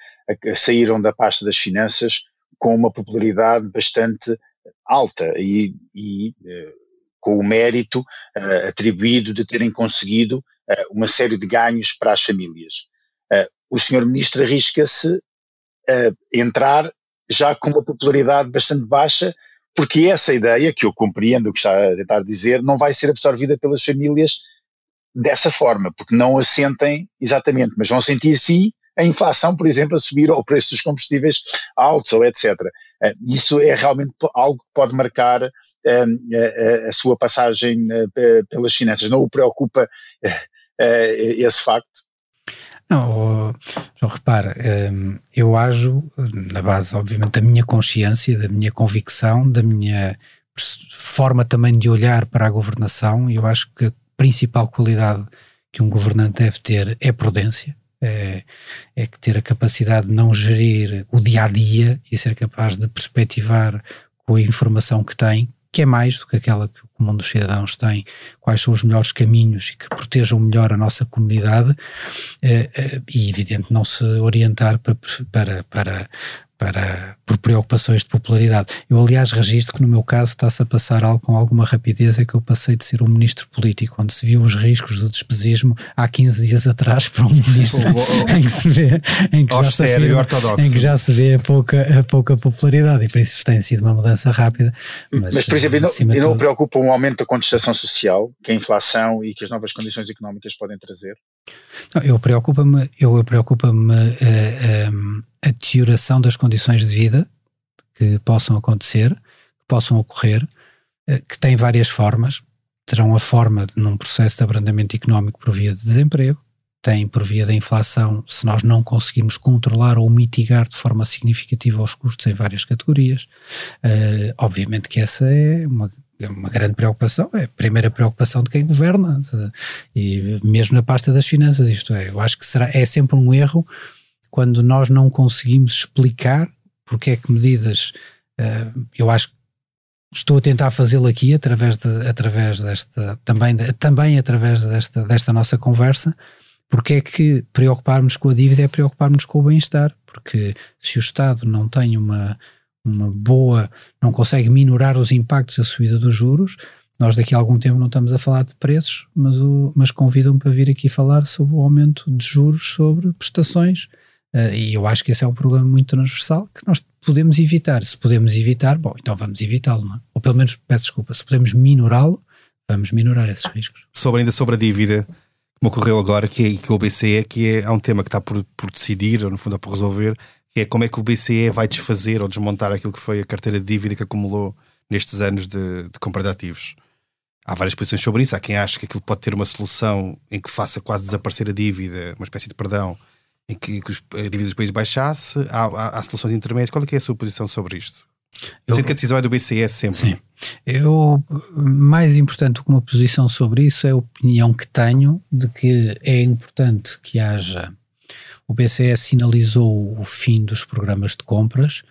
[SPEAKER 2] saíram da pasta das finanças com uma popularidade bastante alta e, e eh, com o mérito uh, atribuído de terem conseguido uh, uma série de ganhos para as famílias. o senhor ministro arrisca-se a entrar já com uma popularidade bastante baixa, porque essa ideia, que eu compreendo o que está a tentar dizer, não vai ser absorvida pelas famílias dessa forma, porque não a sentem exatamente, mas vão sentir sim a inflação, por exemplo, a subir ou o preço dos combustíveis altos ou etc. Eh, isso é realmente algo que pode marcar a, ehm, a, a sua passagem eh, pelas finanças. Não o preocupa eh, esse facto?
[SPEAKER 3] Não, João, repara, ehm, eu ajo na base, obviamente, da minha consciência, da minha convicção, da minha forma também de olhar para a governação, eu acho que a principal qualidade que um governante deve ter é prudência é, é que ter a capacidade de não gerir o dia a dia e ser capaz de perspectivar com a informação que tem, que é mais do que aquela que o comum dos cidadãos tem, quais são os melhores caminhos e que protejam melhor a nossa comunidade, é, é, e evidente não se orientar para, para, para, para, por preocupações de popularidade. Eu, aliás, registro que no meu caso está-se a passar algo com alguma rapidez, é que eu passei de ser um ministro político, onde se viu os riscos do despesismo há 15 dias atrás para um ministro em que se vê, em que, já se, vê, em que já se vê a pouca, a pouca popularidade, e por isso tem sido uma mudança rápida.
[SPEAKER 2] Mas, mas por exemplo, e não, e não preocupa um aumento da contestação social, que a inflação e que as novas condições económicas podem trazer?
[SPEAKER 3] Não, eu preocupa-me, eu preocupa-me uh, eh, um, eh, a deterioração das condições de vida que possam acontecer, que possam ocorrer, uh, que têm várias formas. Terão a forma num processo de abrandamento económico por via de desemprego, tem por via da inflação, se nós não conseguirmos controlar ou mitigar de forma significativa os custos em várias categorias. Uh, obviamente que essa é uma é uma grande preocupação, é a primeira preocupação de quem governa, e mesmo na pasta das finanças, isto é, eu acho que será, é sempre um erro quando nós não conseguimos explicar porque é que medidas, uh, eu acho que estou a tentar fazê-lo aqui através, de, através desta, também, também através desta, desta nossa conversa, porque é que preocuparmos com a dívida é preocuparmos com o bem-estar, porque se o Estado não tem uma uma boa, não consegue minorar os impactos da subida dos juros. Nós daqui a algum tempo não estamos a falar de preços, mas, mas convidam-me para vir aqui falar sobre o aumento de juros sobre prestações. Uh, e eu acho que esse é um problema muito transversal que nós podemos evitar. Se podemos evitar, bom, então vamos evitá-lo, é? Ou pelo menos, peço desculpa, se podemos minorá-lo, vamos minorar esses riscos.
[SPEAKER 1] Sobre ainda sobre a dívida, como ocorreu agora, que, é, que o BCE, que é, é um tema que está por, por decidir, ou no fundo é por resolver, que é como é que o BCE vai desfazer ou desmontar aquilo que foi a carteira de dívida que acumulou nestes anos de, de compra de ativos. Há várias posições sobre isso. Há quem ache que aquilo pode ter uma solução em que faça quase desaparecer a dívida, uma espécie de perdão, em que, que os, a dívida dos países baixasse, há, há, há soluções intermédias. Qual é, é a sua posição sobre isto? Eu, Sendo que a decisão é do BCE sempre.
[SPEAKER 3] Sim. Eu, mais importante do que uma posição sobre isso é a opinião que tenho de que é importante que haja. O BCE sinalizou o fim dos programas de compras,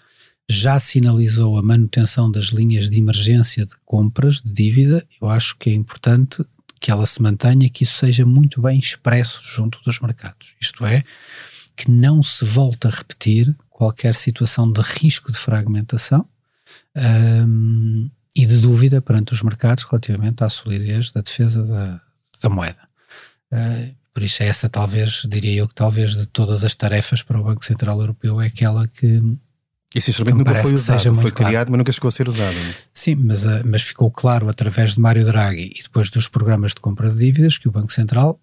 [SPEAKER 3] já sinalizou a manutenção das linhas de emergência de compras de dívida. Eu acho que é importante que ela se mantenha, que isso seja muito bem expresso junto dos mercados. Isto é, que não se volte a repetir qualquer situação de risco de fragmentação um, e de dúvida perante os mercados relativamente à solidez da defesa da, da moeda. Uh, por isso, é essa talvez, diria eu, que talvez de todas as tarefas para o Banco Central Europeu é aquela que.
[SPEAKER 1] Esse instrumento nunca foi usado, foi criado, claro. mas nunca chegou a ser usado. É?
[SPEAKER 3] Sim, mas, uh, mas ficou claro através de Mário Draghi e depois dos programas de compra de dívidas que o Banco Central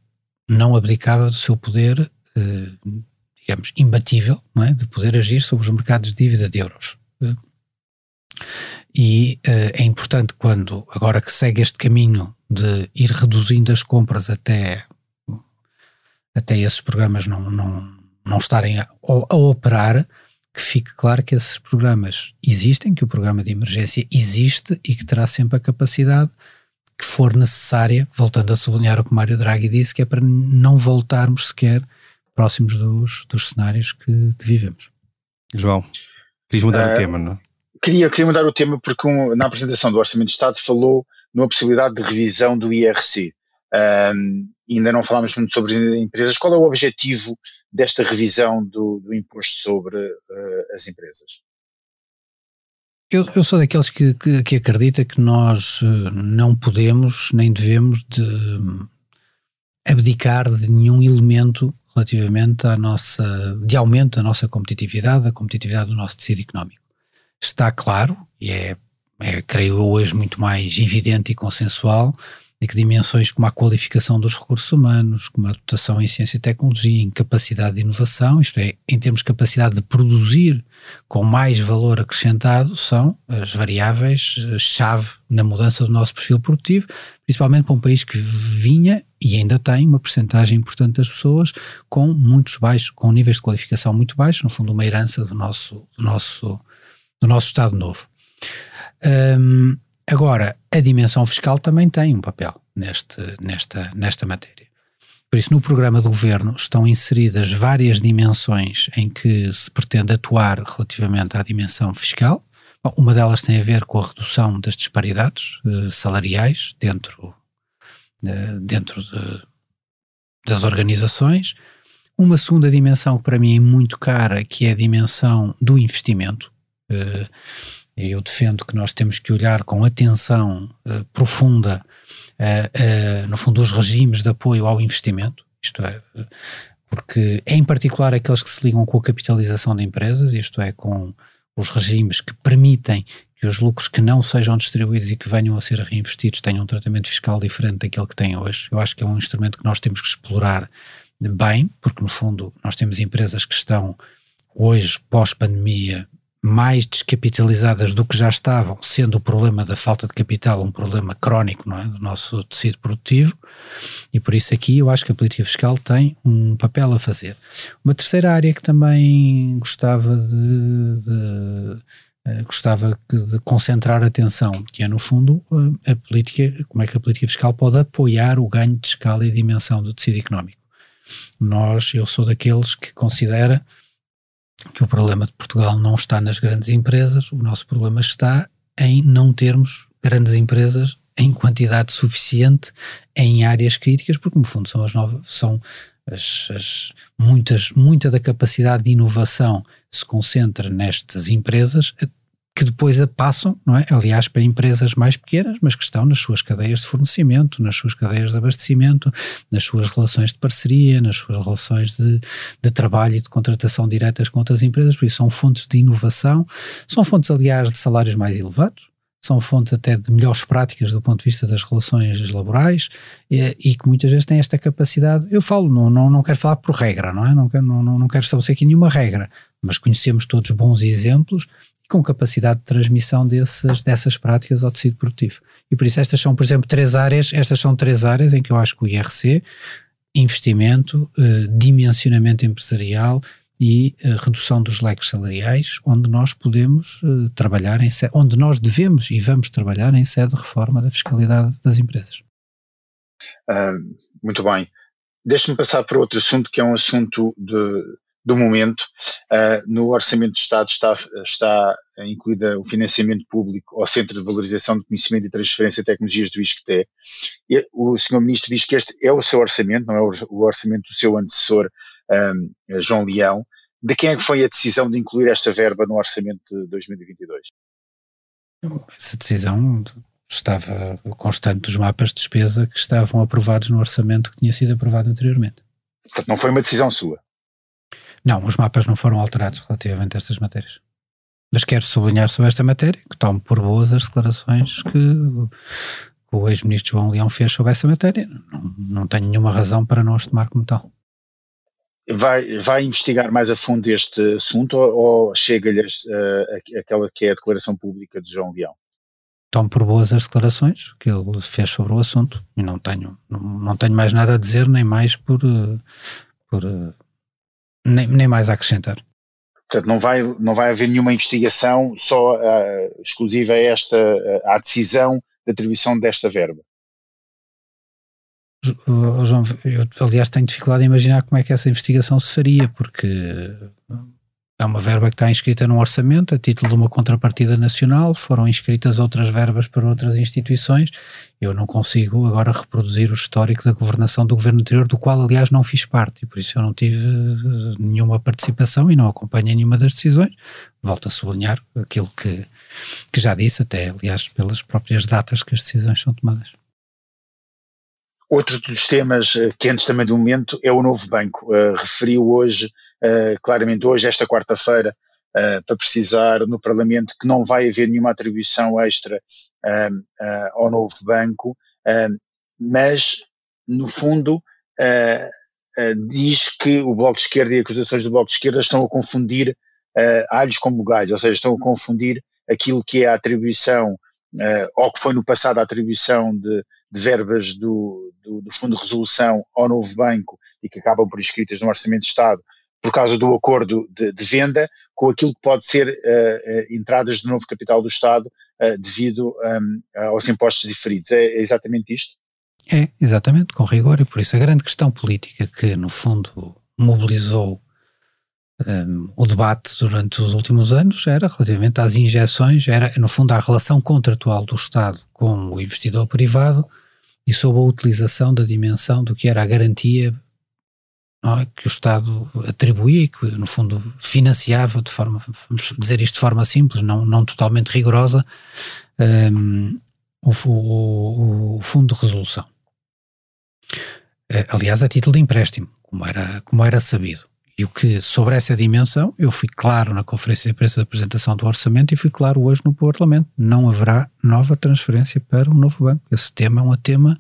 [SPEAKER 3] não abdicava do seu poder, uh, digamos, imbatível, é? de poder agir sobre os mercados de dívida de euros. E uh, é importante quando, agora que segue este caminho de ir reduzindo as compras até, até esses programas não, não, não estarem a, a operar, que fique claro que esses programas existem, que o programa de emergência existe e que terá sempre a capacidade que for necessária, voltando a sublinhar o que Mário Draghi disse, que é para não voltarmos sequer próximos dos, dos cenários que, que vivemos.
[SPEAKER 1] João, querias mudar uh, o tema, não?
[SPEAKER 2] Queria, queria mudar o tema porque um, na apresentação do Orçamento de Estado falou numa possibilidade de revisão do IRC. Um, ainda não falámos muito sobre empresas. Qual é o objetivo desta revisão do, do imposto sobre uh, as empresas?
[SPEAKER 3] Eu, eu, sou daqueles que, que, que, acredita que nós eh, não podemos nem devemos de abdicar de nenhum elemento relativamente à nossa, de aumento da nossa competitividade, da competitividade do nosso tecido económico está claro, e é, é, creio eu, hoje muito mais evidente e consensual, de que dimensões como a qualificação dos recursos humanos, como a dotação em ciência e tecnologia, em capacidade de inovação, isto é, em termos de capacidade de produzir com mais valor acrescentado, são as variáveis-chave eh, na mudança do nosso perfil produtivo, principalmente para um país que vinha e ainda tem uma percentagem importante das pessoas com muitos baixos, com níveis de qualificação muito baixos, no fundo uma herança do nosso, do nosso do nosso Estado Novo. Um, agora, a dimensão fiscal também tem um papel neste, nesta, nesta matéria. Por isso, no programa do governo estão inseridas várias dimensões em que se pretende atuar relativamente à dimensão fiscal. Bom, uma delas tem a ver com a redução das disparidades uh, salariais dentro, uh, dentro de, das organizações. Uma segunda dimensão que para mim é muito cara, que é a dimensão do investimento. Eh, eu defendo que nós temos que olhar com atenção uh, profunda, uh, uh, no fundo, os regimes de apoio ao investimento, isto é, porque em particular aqueles que se ligam com a capitalização de empresas, isto é, com os regimes que permitem que os lucros que não sejam distribuídos e que venham a ser reinvestidos tenham um tratamento fiscal diferente daquele que têm hoje. Eu acho que é um instrumento que nós temos que explorar bem, porque no fundo nós temos empresas que estão hoje, pós-pandemia, mais descapitalizadas do que já estavam, sendo o problema da falta de capital um problema crónico não é, do nosso tecido produtivo, e por isso aqui eu acho que a política fiscal tem um papel a fazer. Uma terceira área que também gostava de, de uh, gostava de concentrar atenção, que é no fundo uh, a política, como é que a política fiscal pode apoiar o ganho de escala e dimensão do tecido económico. Nós, eu sou daqueles que considera que o problema de Portugal não está nas grandes empresas, o nosso problema está em não termos grandes empresas em quantidade suficiente em áreas críticas, porque no fundo são as novas, são as, as, muitas, muita da capacidade de inovação se concentra nestas empresas, que depois a passam, não é? Aliás, para empresas mais pequenas, mas que estão nas suas cadeias de fornecimento, nas suas cadeias de abastecimento, nas suas relações de parceria, nas suas relações de, de trabalho e de contratação diretas com outras empresas, por isso são fontes de inovação, são fontes, aliás, de salários mais elevados, são fontes até de melhores práticas do ponto de vista das relações laborais e, e, que muitas vezes têm esta capacidade. Eu falo, não, não, não quero falar por regra, não é? Não quero, não, não quero estabelecer aqui nenhuma regra, mas conhecemos todos bons exemplos com capacidade de transmissão desses, dessas práticas ao tecido produtivo. E por isso estas são, por exemplo, três áreas, estas são três áreas em que eu acho que o IRC investimento, uh, dimensionamento empresarial e uh, redução dos leques salariais, onde nós podemos uh, trabalhar em onde nós devemos e vamos trabalhar em sede de reforma da fiscalidade das empresas.
[SPEAKER 2] muito bem. Deixe-me passar para outro assunto que é um assunto de, do momento. no Orçamento de Estado está, está incluída o financiamento público ao Centro de Valorização de Conhecimento e Transferência de Tecnologias do ISCTE. O Sr. Ministro diz que este é o seu orçamento, não é o orçamento do seu antecessor, um, João Leão. De quem é que foi a decisão de incluir esta verba no orçamento de 2022?
[SPEAKER 3] Essa decisão estava constante dos mapas de despesa que estavam aprovados no orçamento que tinha sido aprovado anteriormente.
[SPEAKER 2] Portanto, não foi uma decisão sua?
[SPEAKER 3] Não, os mapas não foram alterados relativamente a estas matérias. Mas quero sublinhar sobre esta matéria que tomo por boas as declarações que o ex-ministro João Leão fez sobre essa matéria. Não, não tenho nenhuma razão para não as tomar como tal
[SPEAKER 2] vai, vai investigar mais a fundo este assunto ou, ou chega-lhe uh, aquela que é a declaração pública de João Leão?
[SPEAKER 3] Tomo por boas as declarações que ele fez sobre o assunto e não tenho, não, não tenho mais nada a dizer, nem mais por, eh, por eh, nem, nem mais a acrescentar.
[SPEAKER 2] Portanto, não vai, não vai haver nenhuma investigação só uh, exclusiva a esta, uh, à decisão de atribuição desta verba.
[SPEAKER 3] Oh, João, eu aliás tenho dificuldade em imaginar como é que essa investigação se faria, porque é uma verba que está inscrita num orçamento a título de uma contrapartida nacional, foram inscritas outras verbas para outras instituições. Eu não consigo agora reproduzir o histórico da governação do governo anterior, do qual, aliás, não fiz parte, e por isso eu não tive nenhuma participação e não acompanhei nenhuma das decisões. Volto a sublinhar aquilo que, que já disse, até, aliás, pelas próprias datas que as decisões são tomadas.
[SPEAKER 2] Outro dos temas eh, quentes também do momento é o novo banco. Uh, referiu hoje, uh, claramente hoje, esta quarta-feira, uh, para precisar no Parlamento que não vai haver nenhuma atribuição extra ao novo banco, mas, no fundo, diz que o Bloco de Esquerda e acusações do Bloco de Esquerda estão a confundir alhos com bugalhos, ou seja, estão a confundir aquilo que é a atribuição, ou que foi no passado a atribuição de de verbas do, do, do, Fundo de Resolução ao novo banco e que acabam por inscritas no Orçamento de Estado por causa do acordo de, de venda, com aquilo que pode ser uh, uh, entradas de novo capital do Estado uh, devido um, aos impostos diferidos. É, é, exatamente isto?
[SPEAKER 3] É, exatamente, com rigor, e por isso a grande questão política que, no fundo, mobilizou um, o debate durante os últimos anos era relativamente às injeções, era, no fundo, a relação contratual do Estado com o investidor privado e sobre a utilização da dimensão do que era a garantia é, que o Estado atribuía e que, no fundo, financiava de forma, vamos dizer isto de forma simples, não, não totalmente rigorosa, um, o, o, o, Fundo de Resolução. Eh, aliás, a título de empréstimo, como era, como era sabido. E o que, sobre essa dimensão, eu fui claro na conferência de imprensa da apresentação do orçamento e fui claro hoje no Parlamento. Não haverá nova transferência para o novo banco. Esse tema é um tema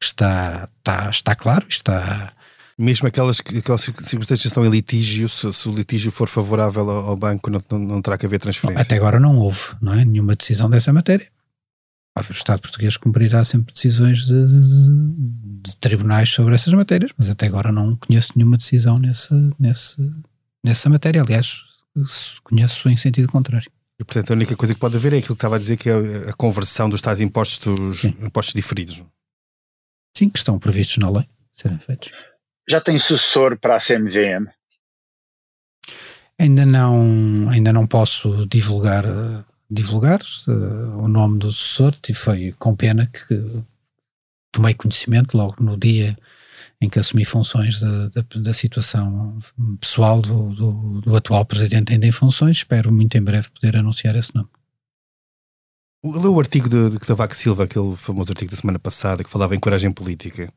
[SPEAKER 3] que está, está, está claro, está...
[SPEAKER 1] Mesmo aquelas, aquelas circunstâncias que estão em litígio, se, se o litígio for favorável ao, ao banco, não, não, não, terá que haver transferência.
[SPEAKER 3] Até agora não houve, não é? Nenhuma decisão dessa matéria. O Estado português cumprirá sempre decisões de, de, tribunais sobre essas matérias, mas até agora não conheço nenhuma decisão nesse, nesse, nessa matéria. Aliás, conheço em sentido contrário.
[SPEAKER 1] E, portanto, a única coisa que pode haver é aquilo que estava a dizer, que é a conversão dos tais impostos, impostos diferidos.
[SPEAKER 3] Sim, que estão previstos na lei, serem feitos.
[SPEAKER 2] Já tem sucessor para a CMVM?
[SPEAKER 3] Ainda não, ainda não posso divulgar divulgar uh, o nome do sucessor e foi com pena que tomei conhecimento logo no dia em que assumi funções da, da, da situação pessoal do, do, do, atual presidente ainda em funções. Espero muito em breve poder anunciar esse nome.
[SPEAKER 1] Leu o artigo de, de Cavaco Silva, aquele famoso artigo da semana passada que falava em coragem política?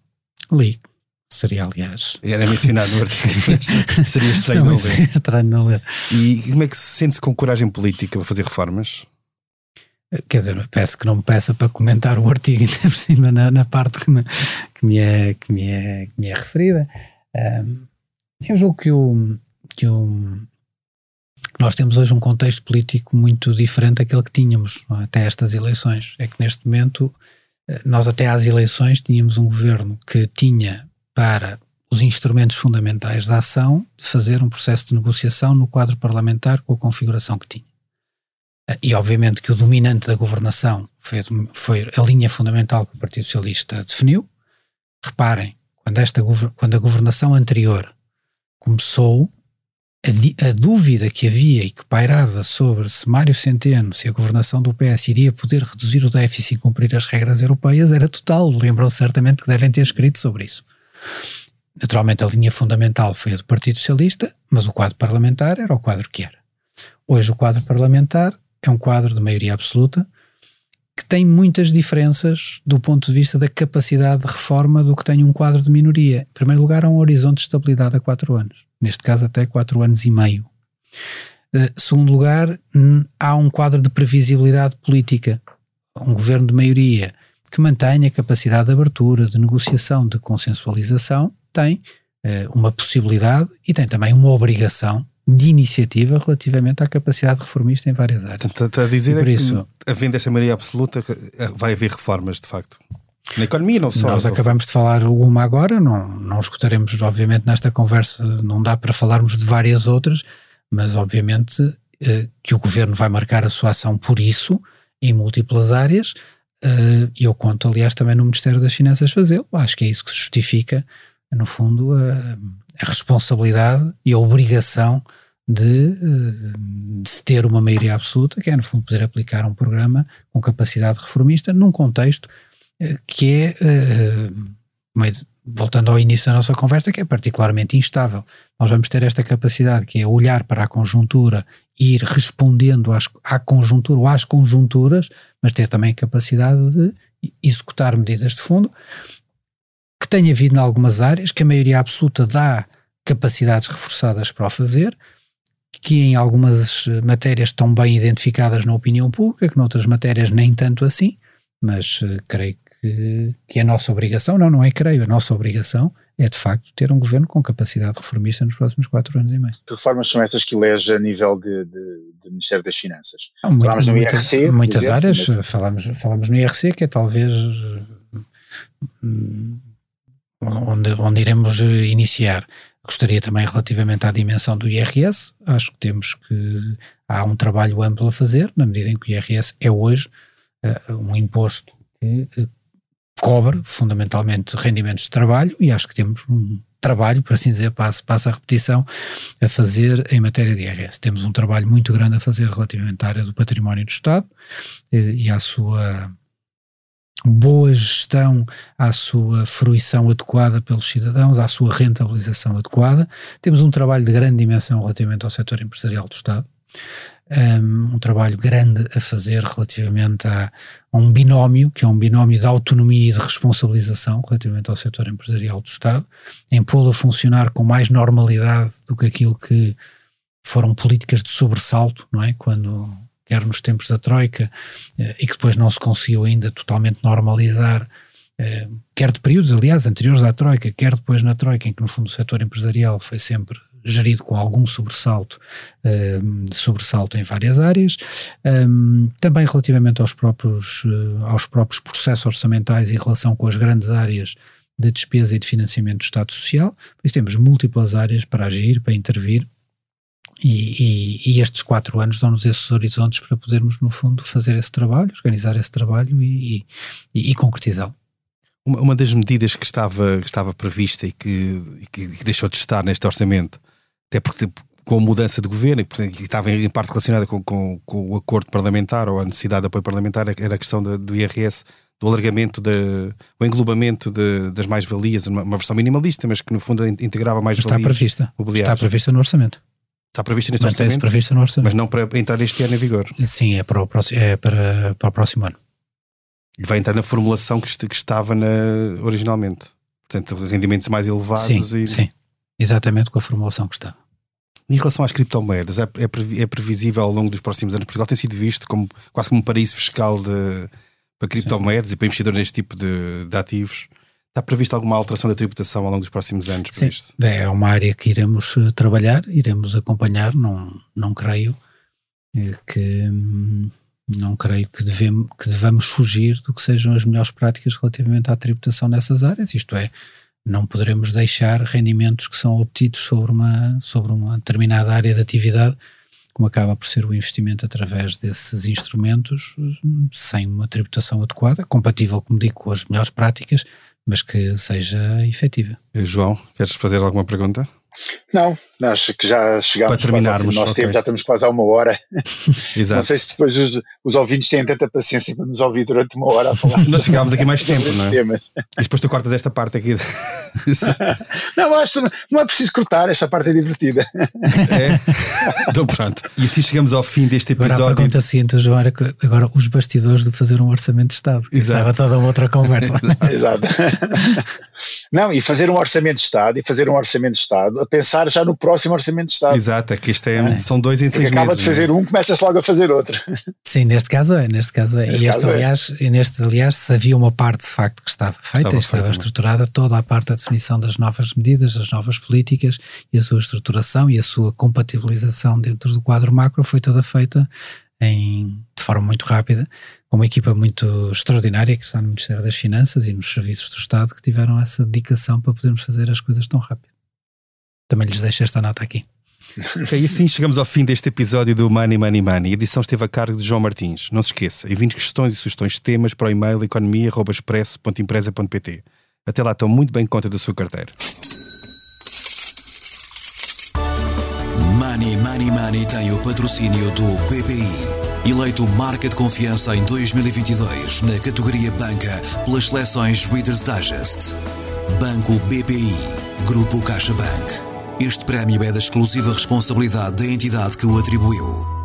[SPEAKER 3] Li. Seria, aliás.
[SPEAKER 1] Era mencionado no artigo, seria estranho não, não ler. Seria
[SPEAKER 3] estranho não ler.
[SPEAKER 1] E como é que se sente-se com coragem política para fazer reformas?
[SPEAKER 3] Quer dizer, peço que não me peça para comentar o artigo ainda por cima na, na parte que me, que, me é, que, me é, que me é referida. Um, eu julgo que, o, que o, nós temos hoje um contexto político muito diferente daquele que tínhamos é? até estas eleições. É que neste momento, eh, nós até às eleições tínhamos um governo que tinha para os instrumentos fundamentais da ação de fazer um processo de negociação no quadro parlamentar com a configuração que tinha. E obviamente que o dominante da governação foi, foi a linha fundamental que o Partido Socialista definiu. Reparem, quando, esta, quando a governação anterior começou, a, a, dúvida que havia e que pairava sobre se Mário Centeno, se a governação do PS iria poder reduzir o déficit e cumprir as regras europeias era total. Lembram-se certamente que devem ter escrito sobre isso. Naturalmente, a linha fundamental foi a do Partido Socialista, mas o quadro parlamentar era o quadro que era. Hoje, o quadro parlamentar é um quadro de maioria absoluta que tem muitas diferenças do ponto de vista da capacidade de reforma do que tem um quadro de minoria. Em primeiro lugar, há um horizonte de estabilidade a quatro anos, neste caso até quatro anos e meio. Uh, segundo lugar, há um quadro de previsibilidade política. Um governo de maioria que mantenha capacidade de abertura, de negociação, de consensualização, tem uh, uma possibilidade e tem também uma obrigação de iniciativa relativamente à capacidade reformista em várias áreas.
[SPEAKER 1] Está a dizer é isso, que, havendo esta maioria absoluta, eh, vai haver reformas, de facto. Na economia, não só.
[SPEAKER 3] Nós acabamos de falar uma agora, não, não escutaremos, obviamente, nesta conversa, não dá para falarmos de várias outras, mas, obviamente, eh, que o governo vai marcar a sua ação por isso, em múltiplas áreas, e eu conto, aliás, também no Ministério das Finanças fazê-lo. Acho que é isso que justifica no fundo, a, a responsabilidade e a obrigação de, eh, de, se ter uma maioria absoluta, que é, no fundo, poder aplicar um programa com capacidade reformista num contexto eh, que é, eh, voltando ao início da nossa conversa, que é particularmente instável. Nós vamos ter esta capacidade, que é olhar para a conjuntura e ir respondendo às, à conjuntura ou às conjunturas, mas ter também a capacidade de executar medidas de fundo que tem havido em algumas áreas, que a maioria absoluta dá capacidades reforçadas para o fazer, que em algumas matérias estão bem identificadas na opinião pública, que noutras matérias nem tanto assim, mas uh, creio que, que a nossa obrigação, não, não é creio, a nossa obrigação é de facto ter um governo com capacidade reformista nos próximos quatro anos e meio.
[SPEAKER 2] Que reformas são essas que elege a nível de, de, de Ministério das Finanças?
[SPEAKER 3] Não, falamos no IRC? Muitas exemplo, áreas, mas... falamos, falamos no IRC, que é talvez hum, onde, onde iremos iniciar. Gostaria também relativamente à dimensão do IRS, acho que temos que há um trabalho amplo a fazer, na medida em que o IRS é hoje uh, um imposto que uh, cobre fundamentalmente rendimentos de trabalho e acho que temos um trabalho, por assim dizer, passo, passo a repetição, a fazer em matéria de IRS. Temos um trabalho muito grande a fazer relativamente à área do património do Estado e, e à sua boa gestão à sua fruição adequada pelos cidadãos, à sua rentabilização adequada. Temos um trabalho de grande dimensão relativamente ao setor empresarial do Estado. Um, trabalho grande a fazer relativamente a, a, um binómio, que é um binómio de autonomia e de responsabilização relativamente ao setor empresarial do Estado, em pô-lo a funcionar com mais normalidade do que aquilo que foram políticas de sobressalto, não é? Quando quer nos tempos da Troika, eh, e que depois não se conseguiu ainda totalmente normalizar, eh, quer de períodos, aliás, anteriores à Troika, quer depois na Troika, em que no fundo o setor empresarial foi sempre gerido com algum sobressalto, eh, sobressalto em várias áreas, também relativamente aos próprios, aos próprios processos orçamentais em relação com as grandes áreas de despesa e de financiamento do Estado Social, pois temos múltiplas áreas para agir, para intervir, e, e, e, estes quatro anos dão-nos esses horizontes para podermos, no fundo, fazer esse trabalho, organizar esse trabalho e, e concretizá-lo.
[SPEAKER 1] Uma, uma, das medidas que estava, que estava prevista e que, que, que, deixou de estar neste orçamento, até porque com a mudança de governo, e, estava em parte relacionada com, com, com, o acordo parlamentar ou a necessidade de apoio parlamentar, era a questão do IRS, do alargamento, de, o englobamento de, das mais-valias, uma, uma, versão minimalista, mas que no fundo integrava mais-valias.
[SPEAKER 3] Está prevista. Está prevista no orçamento.
[SPEAKER 1] Está previsto neste orçamento?
[SPEAKER 3] previsto no orçamento.
[SPEAKER 1] Mas não para entrar este ano em vigor?
[SPEAKER 3] Sim, é para o próximo, é para, para o próximo ano.
[SPEAKER 1] E vai entrar na formulação que, que estava na, originalmente. Portanto, rendimentos mais elevados
[SPEAKER 3] sim,
[SPEAKER 1] e...
[SPEAKER 3] Sim, exatamente com a formulação que estava.
[SPEAKER 1] Em relação às criptomoedas, é, é, é previsível ao longo dos próximos anos, Portugal tem sido visto como quase como um paraíso fiscal de, para criptomoedas sim. e para investidores neste tipo de, de ativos. Está prevista alguma alteração da tributação ao longo dos próximos anos?
[SPEAKER 3] Sim, é uma área que iremos eh, trabalhar, iremos acompanhar, não, não creio eh, que não creio que, devemos, que devamos fugir do que sejam as melhores práticas relativamente à tributação nessas áreas, isto é, não poderemos deixar rendimentos que são obtidos sobre uma, sobre uma determinada área de atividade, como acaba por ser o investimento através desses instrumentos, sem uma tributação adequada, compatível, como digo, com as melhores práticas, mas que seja efetiva.
[SPEAKER 1] João, queres fazer alguma pergunta?
[SPEAKER 2] Não, acho que já chegámos
[SPEAKER 1] para terminarmos.
[SPEAKER 2] Nós okay. já estamos quase a uma hora. Exato. Não sei se depois os, os ouvintes têm tanta paciência para nos ouvir durante uma hora a falar.
[SPEAKER 1] Nós chegámos aqui mais tempo, não é? Temas. E depois tu cortas esta parte aqui.
[SPEAKER 2] não, acho que não é preciso cortar, essa parte é divertida.
[SPEAKER 1] É? Então pronto. E assim chegamos ao fim deste episódio.
[SPEAKER 3] Agora a pergunta seguinte, João, era agora os bastidores de fazer um orçamento de Estado. Exato. Estava toda uma outra conversa.
[SPEAKER 2] Exato. Não, e fazer um orçamento de Estado e fazer um orçamento de Estado pensar já no próximo Orçamento de Estado.
[SPEAKER 1] Exato, é que isto é, é. são dois em seis
[SPEAKER 2] acaba
[SPEAKER 1] meses.
[SPEAKER 2] Acaba de fazer
[SPEAKER 1] é?
[SPEAKER 2] um, começa-se logo a fazer outro.
[SPEAKER 3] Sim, neste caso é, neste caso é. Neste e este, caso é. aliás, é. neste, aliás, se havia uma parte de facto que estava feita, estava, estava estruturada, toda a parte da definição das novas medidas, das novas políticas e a sua estruturação e a sua compatibilização dentro do quadro macro foi toda feita em, de forma muito rápida, com uma equipa muito extraordinária que está no Ministério das Finanças e nos serviços do Estado que tiveram essa dedicação para podermos fazer as coisas tão rápido. Também lhes deixo esta nota aqui.
[SPEAKER 1] E assim chegamos ao fim deste episódio do Money Money Money. A edição esteve a cargo de João Martins. Não se esqueça, enviem questões e sugestões de temas para o e-mail economia.expresso.empresa.pt. Até lá, estão muito bem conta da sua carteira.
[SPEAKER 4] Money Money Money tem o patrocínio do BPI. Eleito marca de confiança em 2022 na categoria Banca pelas seleções Reader's Digest. Banco BPI, Grupo CaixaBank. Este prémio é da exclusiva responsabilidade da entidade que o atribuiu.